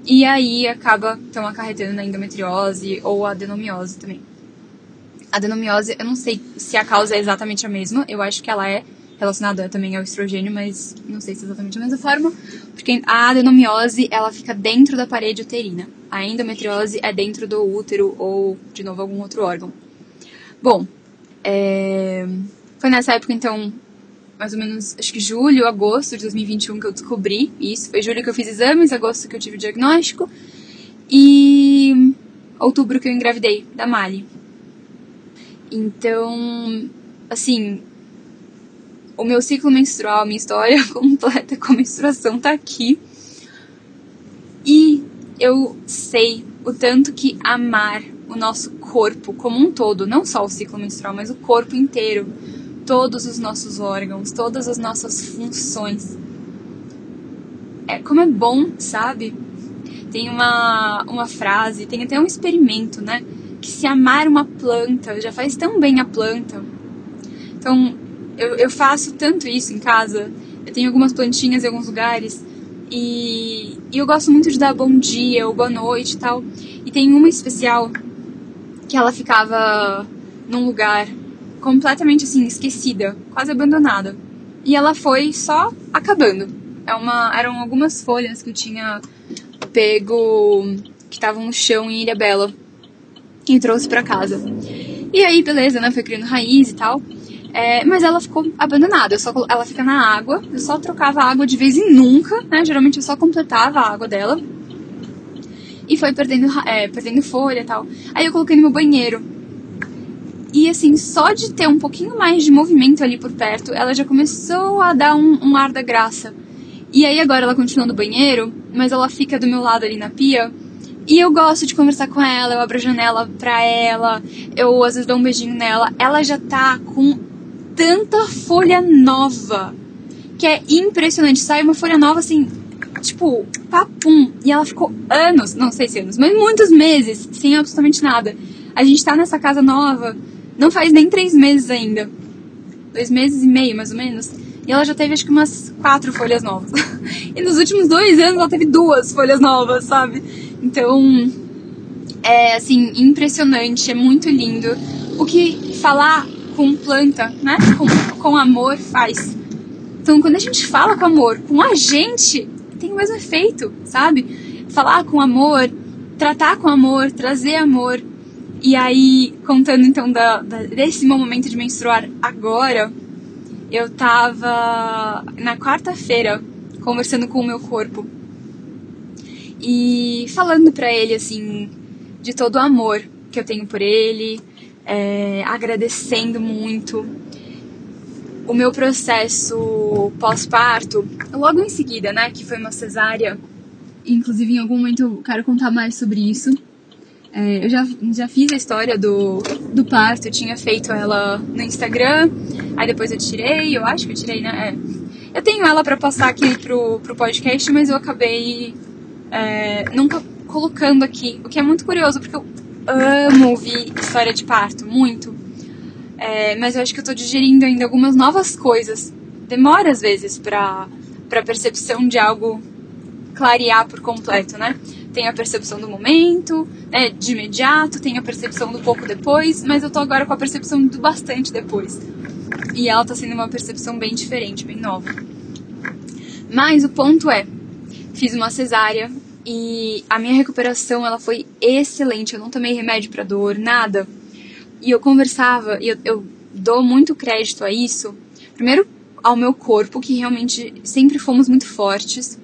E aí acaba então acarretando na endometriose ou adenomiose também. A adenomiose, eu não sei se a causa é exatamente a mesma, eu acho que ela é relacionada também ao estrogênio, mas não sei se é exatamente a mesma forma, porque a adenomiose ela fica dentro da parede uterina. A endometriose é dentro do útero ou, de novo, algum outro órgão. Bom, é... foi nessa época, então, mais ou menos, acho que julho, agosto de 2021 que eu descobri isso. Foi julho que eu fiz exames, agosto que eu tive o diagnóstico e outubro que eu engravidei da Mali. Então, assim, o meu ciclo menstrual, minha história completa com a menstruação tá aqui. E eu sei o tanto que amar o nosso corpo como um todo, não só o ciclo menstrual, mas o corpo inteiro, todos os nossos órgãos, todas as nossas funções. É como é bom, sabe? Tem uma, uma frase, tem até um experimento, né? Que se amar uma planta já faz tão bem a planta. Então, eu, eu faço tanto isso em casa Eu tenho algumas plantinhas em alguns lugares e, e eu gosto muito de dar bom dia ou boa noite e tal. E tem uma especial que ela ficava num lugar completamente assim, esquecida, quase abandonada. E ela foi só acabando. É uma, eram algumas folhas que eu tinha pego que estavam no chão em Ilha Bela e trouxe para casa. E aí, beleza, né? Foi criando raiz e tal. É, mas ela ficou abandonada. Eu só, ela fica na água. Eu só trocava água de vez em nunca, né? Geralmente eu só completava a água dela. E foi perdendo, é, perdendo folha e tal. Aí eu coloquei no meu banheiro. E assim, só de ter um pouquinho mais de movimento ali por perto, ela já começou a dar um, um ar da graça. E aí agora ela continua no banheiro, mas ela fica do meu lado ali na pia. E eu gosto de conversar com ela, eu abro a janela pra ela, eu às vezes dou um beijinho nela. Ela já tá com tanta folha nova que é impressionante. Sai uma folha nova assim, tipo, papum. E ela ficou anos, não sei se anos, mas muitos meses sem absolutamente nada. A gente tá nessa casa nova, não faz nem três meses ainda. Dois meses e meio, mais ou menos. E ela já teve acho que umas quatro folhas novas. e nos últimos dois anos ela teve duas folhas novas, sabe? Então, é assim, impressionante, é muito lindo. O que falar com planta, né? Com, com amor faz. Então, quando a gente fala com amor com a gente, tem o mesmo efeito, sabe? Falar com amor, tratar com amor, trazer amor. E aí, contando então da, da, desse momento de menstruar agora, eu tava na quarta-feira conversando com o meu corpo e falando para ele assim de todo o amor que eu tenho por ele, é, agradecendo muito o meu processo pós-parto, logo em seguida, né, que foi uma cesárea. Inclusive, em algum momento eu quero contar mais sobre isso. É, eu já, já fiz a história do, do parto, eu tinha feito ela no Instagram, aí depois eu tirei, eu acho que eu tirei, né? É. Eu tenho ela para passar aqui pro, pro podcast, mas eu acabei é, nunca colocando aqui, o que é muito curioso, porque eu amo ouvir história de parto, muito. É, mas eu acho que eu tô digerindo ainda algumas novas coisas. Demora às vezes pra, pra percepção de algo clarear por completo, né? Tem a percepção do momento, né, de imediato, tem a percepção do pouco depois, mas eu tô agora com a percepção do bastante depois. E ela tá sendo uma percepção bem diferente, bem nova. Mas o ponto é, fiz uma cesárea e a minha recuperação ela foi excelente. Eu não tomei remédio para dor, nada. E eu conversava, e eu, eu dou muito crédito a isso. Primeiro, ao meu corpo, que realmente sempre fomos muito fortes.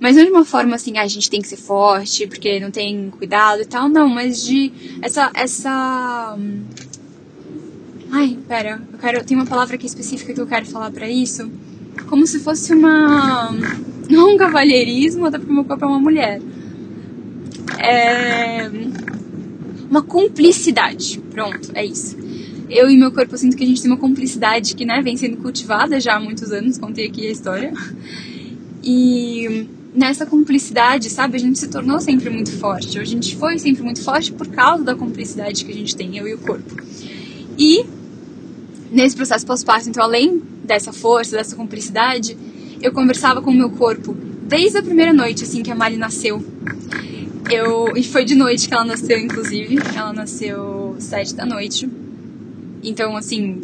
Mas não de uma forma assim, ah, a gente tem que ser forte porque não tem cuidado e tal, não, mas de essa. essa hum, Ai, pera, eu quero. Tem uma palavra aqui específica que eu quero falar para isso. Como se fosse uma não um cavalheirismo, até porque meu corpo é uma mulher. É uma cumplicidade. Pronto, é isso. Eu e meu corpo eu sinto que a gente tem uma cumplicidade que né, vem sendo cultivada já há muitos anos, contei aqui a história. E nessa cumplicidade, sabe, a gente se tornou sempre muito forte. A gente foi sempre muito forte por causa da cumplicidade que a gente tem, eu e o corpo. E nesse processo pós-parto, então, além dessa força, dessa cumplicidade, eu conversava com o meu corpo desde a primeira noite, assim, que a Mali nasceu. Eu, e foi de noite que ela nasceu, inclusive. Ela nasceu sete da noite. Então, assim,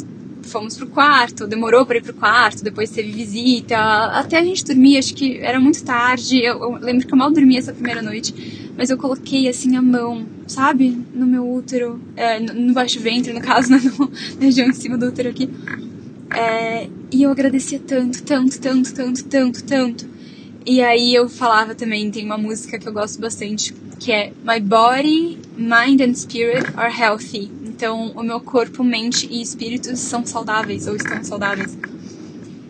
fomos pro quarto, demorou para ir pro quarto, depois teve visita, até a gente dormir, acho que era muito tarde. Eu, eu, lembro que eu mal dormi essa primeira noite, mas eu coloquei assim a mão, sabe, no meu útero, é, no baixo ventre, no caso, na região de cima do útero aqui. É, e eu agradecia tanto, tanto, tanto, tanto, tanto, tanto. E aí eu falava também, tem uma música que eu gosto bastante, que é My Body, Mind and Spirit are healthy. Então, o meu corpo, mente e espírito são saudáveis ou estão saudáveis.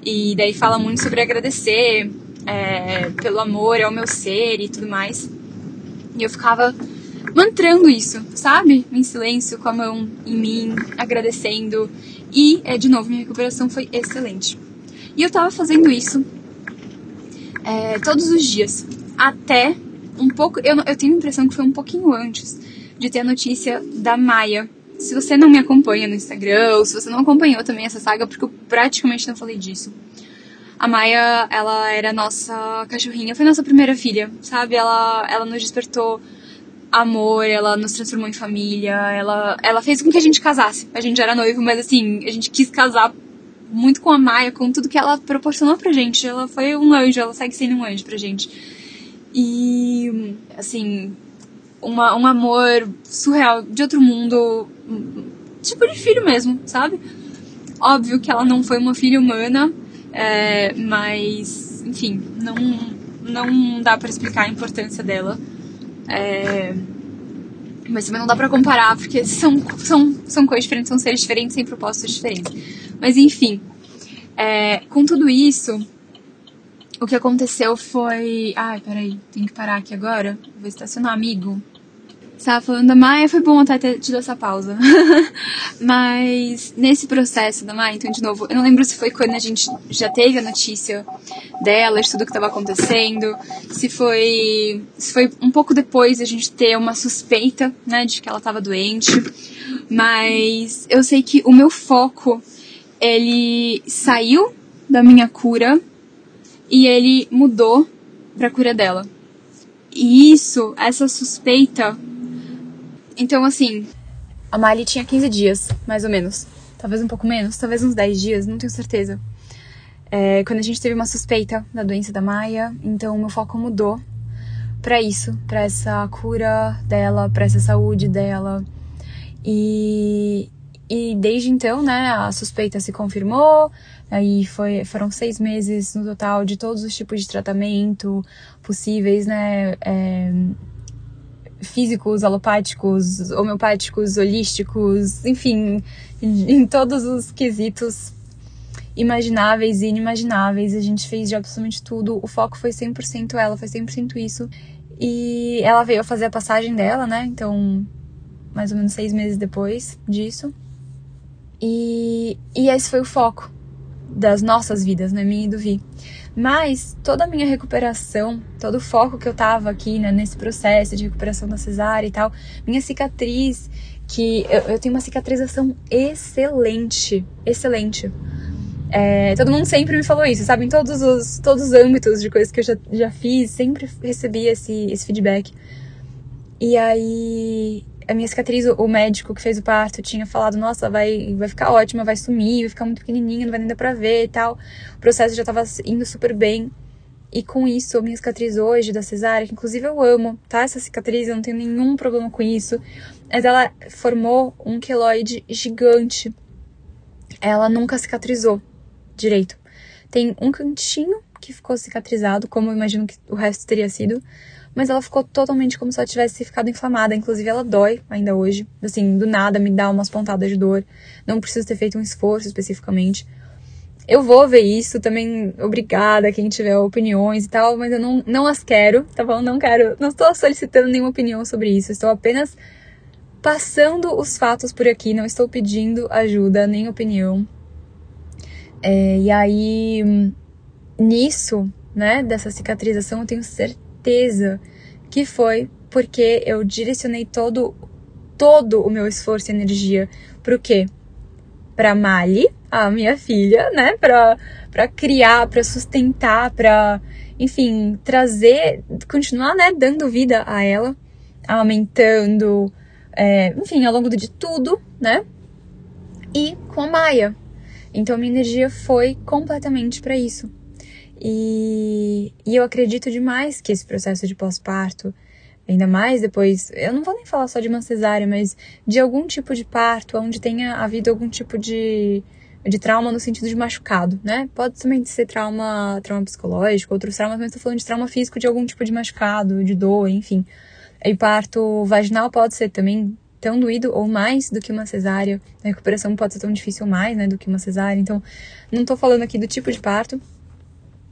E daí fala muito sobre agradecer é, pelo amor ao meu ser e tudo mais. E eu ficava mantrando isso, sabe? Em silêncio, com a mão em mim, agradecendo. E, é, de novo, minha recuperação foi excelente. E eu tava fazendo isso é, todos os dias, até um pouco. Eu, eu tenho a impressão que foi um pouquinho antes de ter a notícia da Maia. Se você não me acompanha no Instagram, ou se você não acompanhou também essa saga, porque eu praticamente não falei disso. A Maia, ela era nossa cachorrinha, foi nossa primeira filha, sabe? Ela, ela nos despertou amor, ela nos transformou em família, ela, ela fez com que a gente casasse. A gente já era noivo, mas assim, a gente quis casar muito com a Maia, com tudo que ela proporcionou pra gente. Ela foi um anjo, ela segue sendo um anjo pra gente. E, assim, uma, um amor surreal, de outro mundo, tipo de filho mesmo, sabe? Óbvio que ela não foi uma filha humana, é, mas, enfim, não, não dá para explicar a importância dela. É, mas também não dá pra comparar, porque são, são, são coisas diferentes, são seres diferentes, sem propósitos diferentes. Mas enfim, é, com tudo isso, o que aconteceu foi. Ai, peraí, tem que parar aqui agora. Vou estacionar, amigo. Você tava falando da Maia, foi bom até ter tido essa pausa. Mas nesse processo da Maia, então, de novo, eu não lembro se foi quando a gente já teve a notícia dela, de tudo que estava acontecendo, se foi, se foi um pouco depois a gente ter uma suspeita, né, de que ela estava doente. Mas eu sei que o meu foco, ele saiu da minha cura e ele mudou pra cura dela. E isso, essa suspeita, então, assim, a Miley tinha 15 dias, mais ou menos. Talvez um pouco menos, talvez uns 10 dias, não tenho certeza. É, quando a gente teve uma suspeita da doença da Maia, então o meu foco mudou para isso, para essa cura dela, para essa saúde dela. E, e desde então, né, a suspeita se confirmou, aí foi, foram seis meses no total de todos os tipos de tratamento possíveis, né, é, físicos, alopáticos, homeopáticos, holísticos, enfim, em todos os quesitos imagináveis e inimagináveis. A gente fez de absolutamente tudo. O foco foi 100% ela, foi 100% isso. E ela veio fazer a passagem dela, né? Então, mais ou menos seis meses depois disso. E, e esse foi o foco das nossas vidas, né? Minha e do Vi. Mas toda a minha recuperação, todo o foco que eu tava aqui, né, nesse processo de recuperação da cesárea e tal, minha cicatriz, que eu, eu tenho uma cicatrização excelente, excelente. É, todo mundo sempre me falou isso, sabe? Em todos os, todos os âmbitos de coisas que eu já, já fiz, sempre recebi esse, esse feedback. E aí, a minha cicatriz, o médico que fez o parto tinha falado, nossa, vai, vai ficar ótima, vai sumir, vai ficar muito pequenininha, não vai nem dar pra ver e tal. O processo já tava indo super bem. E com isso, a minha cicatriz hoje da cesárea, que inclusive eu amo, tá? Essa cicatriz, eu não tenho nenhum problema com isso. Mas ela formou um queloide gigante. Ela nunca cicatrizou direito. Tem um cantinho que ficou cicatrizado, como eu imagino que o resto teria sido mas ela ficou totalmente como se ela tivesse ficado inflamada. Inclusive, ela dói ainda hoje. Assim, do nada me dá umas pontadas de dor. Não preciso ter feito um esforço especificamente. Eu vou ver isso também, obrigada quem tiver opiniões e tal, mas eu não, não as quero, tá bom? Não quero, não estou solicitando nenhuma opinião sobre isso, estou apenas passando os fatos por aqui, não estou pedindo ajuda nem opinião. É, e aí, nisso, né, dessa cicatrização, eu tenho certeza certeza que foi porque eu direcionei todo todo o meu esforço e energia pro quê? Pra Mali, a minha filha, né? Pra, pra criar, pra sustentar, pra, enfim, trazer, continuar, né? Dando vida a ela, aumentando, é, enfim, ao longo de tudo, né? E com a Maia. Então, minha energia foi completamente para isso. E, e eu acredito demais que esse processo de pós-parto, ainda mais depois, eu não vou nem falar só de uma cesárea, mas de algum tipo de parto, onde tenha havido algum tipo de, de trauma no sentido de machucado, né? Pode também ser trauma, trauma psicológico, outros traumas, mas estou falando de trauma físico de algum tipo de machucado, de dor, enfim. E parto vaginal pode ser também tão doído ou mais do que uma cesárea. A recuperação pode ser tão difícil ou mais, né, do que uma cesárea. Então, não estou falando aqui do tipo de parto,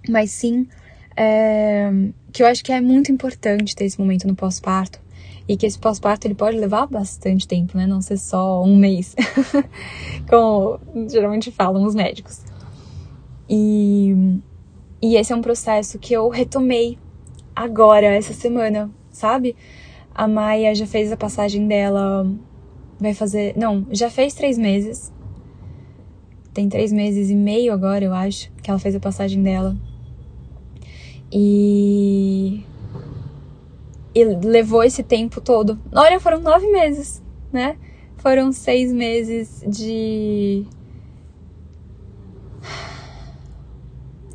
mas sim é, que eu acho que é muito importante ter esse momento no pós-parto e que esse pós-parto ele pode levar bastante tempo, né? Não ser só um mês, como geralmente falam os médicos. E, e esse é um processo que eu retomei agora, essa semana, sabe? A Maia já fez a passagem dela, vai fazer. Não, já fez três meses. tem três meses e meio agora, eu acho, que ela fez a passagem dela. E. E levou esse tempo todo. Olha, foram nove meses, né? Foram seis meses de.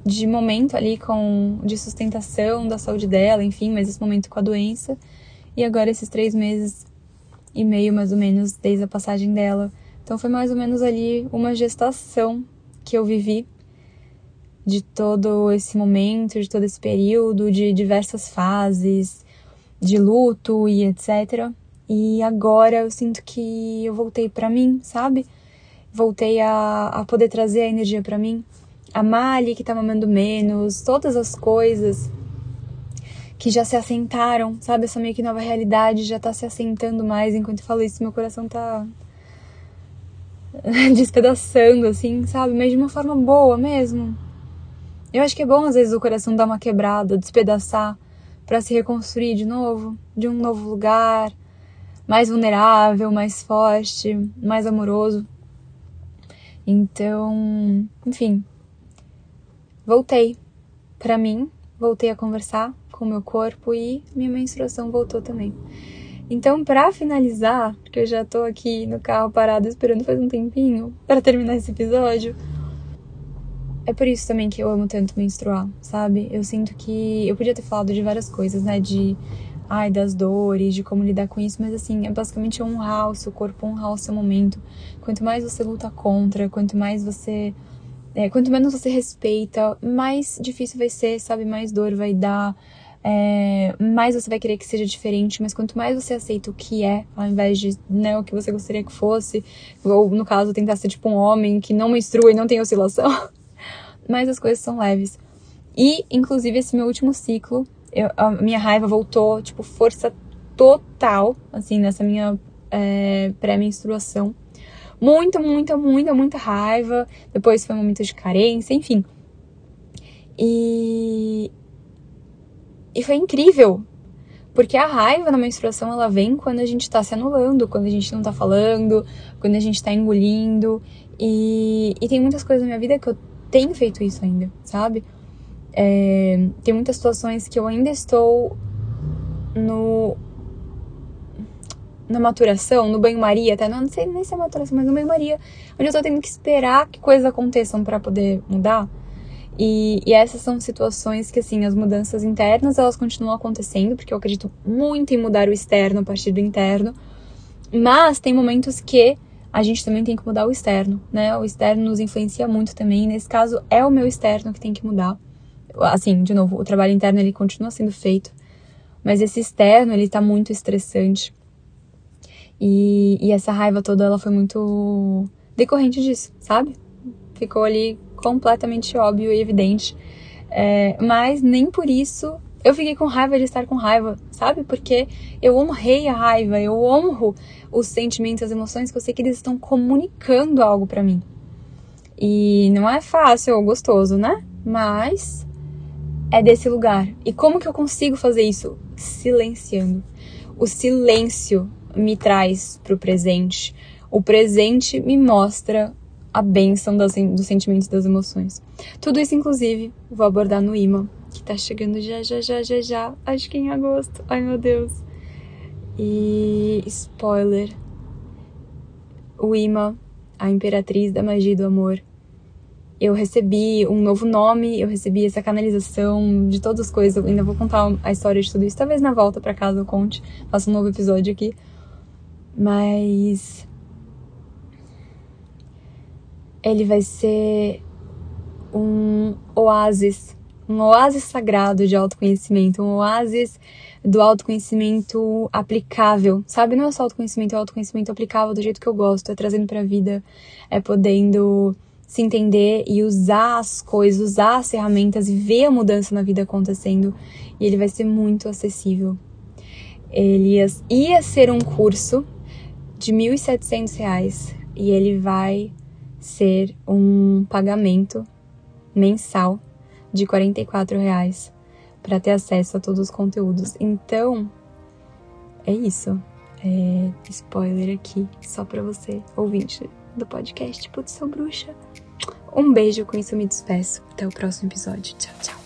De momento ali com. de sustentação da saúde dela, enfim, mas esse momento com a doença. E agora esses três meses e meio, mais ou menos, desde a passagem dela. Então foi mais ou menos ali uma gestação que eu vivi de todo esse momento, de todo esse período, de diversas fases, de luto e etc. E agora eu sinto que eu voltei para mim, sabe? Voltei a, a poder trazer a energia para mim. A Mali que tá mamando menos, todas as coisas que já se assentaram, sabe? Essa meio que nova realidade já tá se assentando mais. Enquanto eu falo isso, meu coração tá despedaçando, assim, sabe? Mas de uma forma boa mesmo. Eu acho que é bom às vezes o coração dar uma quebrada, despedaçar, para se reconstruir de novo, de um novo lugar, mais vulnerável, mais forte, mais amoroso. Então, enfim, voltei para mim, voltei a conversar com o meu corpo e minha menstruação voltou também. Então, para finalizar, porque eu já tô aqui no carro parado esperando faz um tempinho para terminar esse episódio, é por isso também que eu amo tanto menstruar, sabe? Eu sinto que eu podia ter falado de várias coisas, né? De ai, das dores, de como lidar com isso, mas assim, é basicamente honrar o seu corpo, honrar o seu momento. Quanto mais você luta contra, quanto mais você. É, quanto menos você respeita, mais difícil vai ser, sabe? Mais dor vai dar, é, mais você vai querer que seja diferente, mas quanto mais você aceita o que é, ao invés de né, o que você gostaria que fosse, ou no caso, tentar ser tipo um homem que não menstrua e não tem oscilação, mais as coisas são leves. E, inclusive, esse meu último ciclo, eu, a minha raiva voltou, tipo, força total, assim, nessa minha é, pré-menstruação. Muita, muita, muita, muita raiva. Depois foi um momento de carência, enfim. E, e foi incrível, porque a raiva na menstruação ela vem quando a gente tá se anulando, quando a gente não tá falando, quando a gente tá engolindo. E, e tem muitas coisas na minha vida que eu tenho feito isso ainda, sabe? É, tem muitas situações que eu ainda estou no na maturação, no banho-maria, até não, não sei nem se é maturação, mas no banho-maria, onde eu tô tendo que esperar que coisas aconteçam para poder mudar. E, e, essas são situações que, assim, as mudanças internas, elas continuam acontecendo, porque eu acredito muito em mudar o externo a partir do interno. Mas tem momentos que a gente também tem que mudar o externo, né? O externo nos influencia muito também. Nesse caso, é o meu externo que tem que mudar. Assim, de novo, o trabalho interno, ele continua sendo feito. Mas esse externo, ele tá muito estressante. E, e essa raiva toda, ela foi muito decorrente disso, sabe? Ficou ali completamente óbvio e evidente. É, mas nem por isso eu fiquei com raiva de estar com raiva, sabe? Porque eu honrei a raiva, eu honro os sentimentos, as emoções que eu sei que eles estão comunicando algo para mim. E não é fácil ou gostoso, né? Mas é desse lugar. E como que eu consigo fazer isso? Silenciando. O silêncio me traz pro presente. O presente me mostra a bênção dos sentimentos e das emoções. Tudo isso, inclusive, vou abordar no imã, que tá chegando já, já, já, já, já. Acho que em agosto. Ai, meu Deus. E spoiler. O imã, a imperatriz da magia do amor. Eu recebi um novo nome, eu recebi essa canalização de todas as coisas. Eu ainda vou contar a história de tudo isso. Talvez na volta para casa eu conte, faça um novo episódio aqui. Mas ele vai ser um oásis, um oásis sagrado de autoconhecimento, um oásis do autoconhecimento aplicável, sabe? Não é só autoconhecimento, é autoconhecimento aplicável do jeito que eu gosto, é trazendo pra vida, é podendo se entender e usar as coisas, usar as ferramentas e ver a mudança na vida acontecendo. E ele vai ser muito acessível. Ele ia, ia ser um curso de R$ 1.700 e ele vai ser um pagamento mensal de R$ reais para ter acesso a todos os conteúdos. Então, é isso. É, spoiler aqui, só para você, ouvinte do podcast Putz, sou bruxa. Um beijo, com isso me despeço. Até o próximo episódio. Tchau, tchau.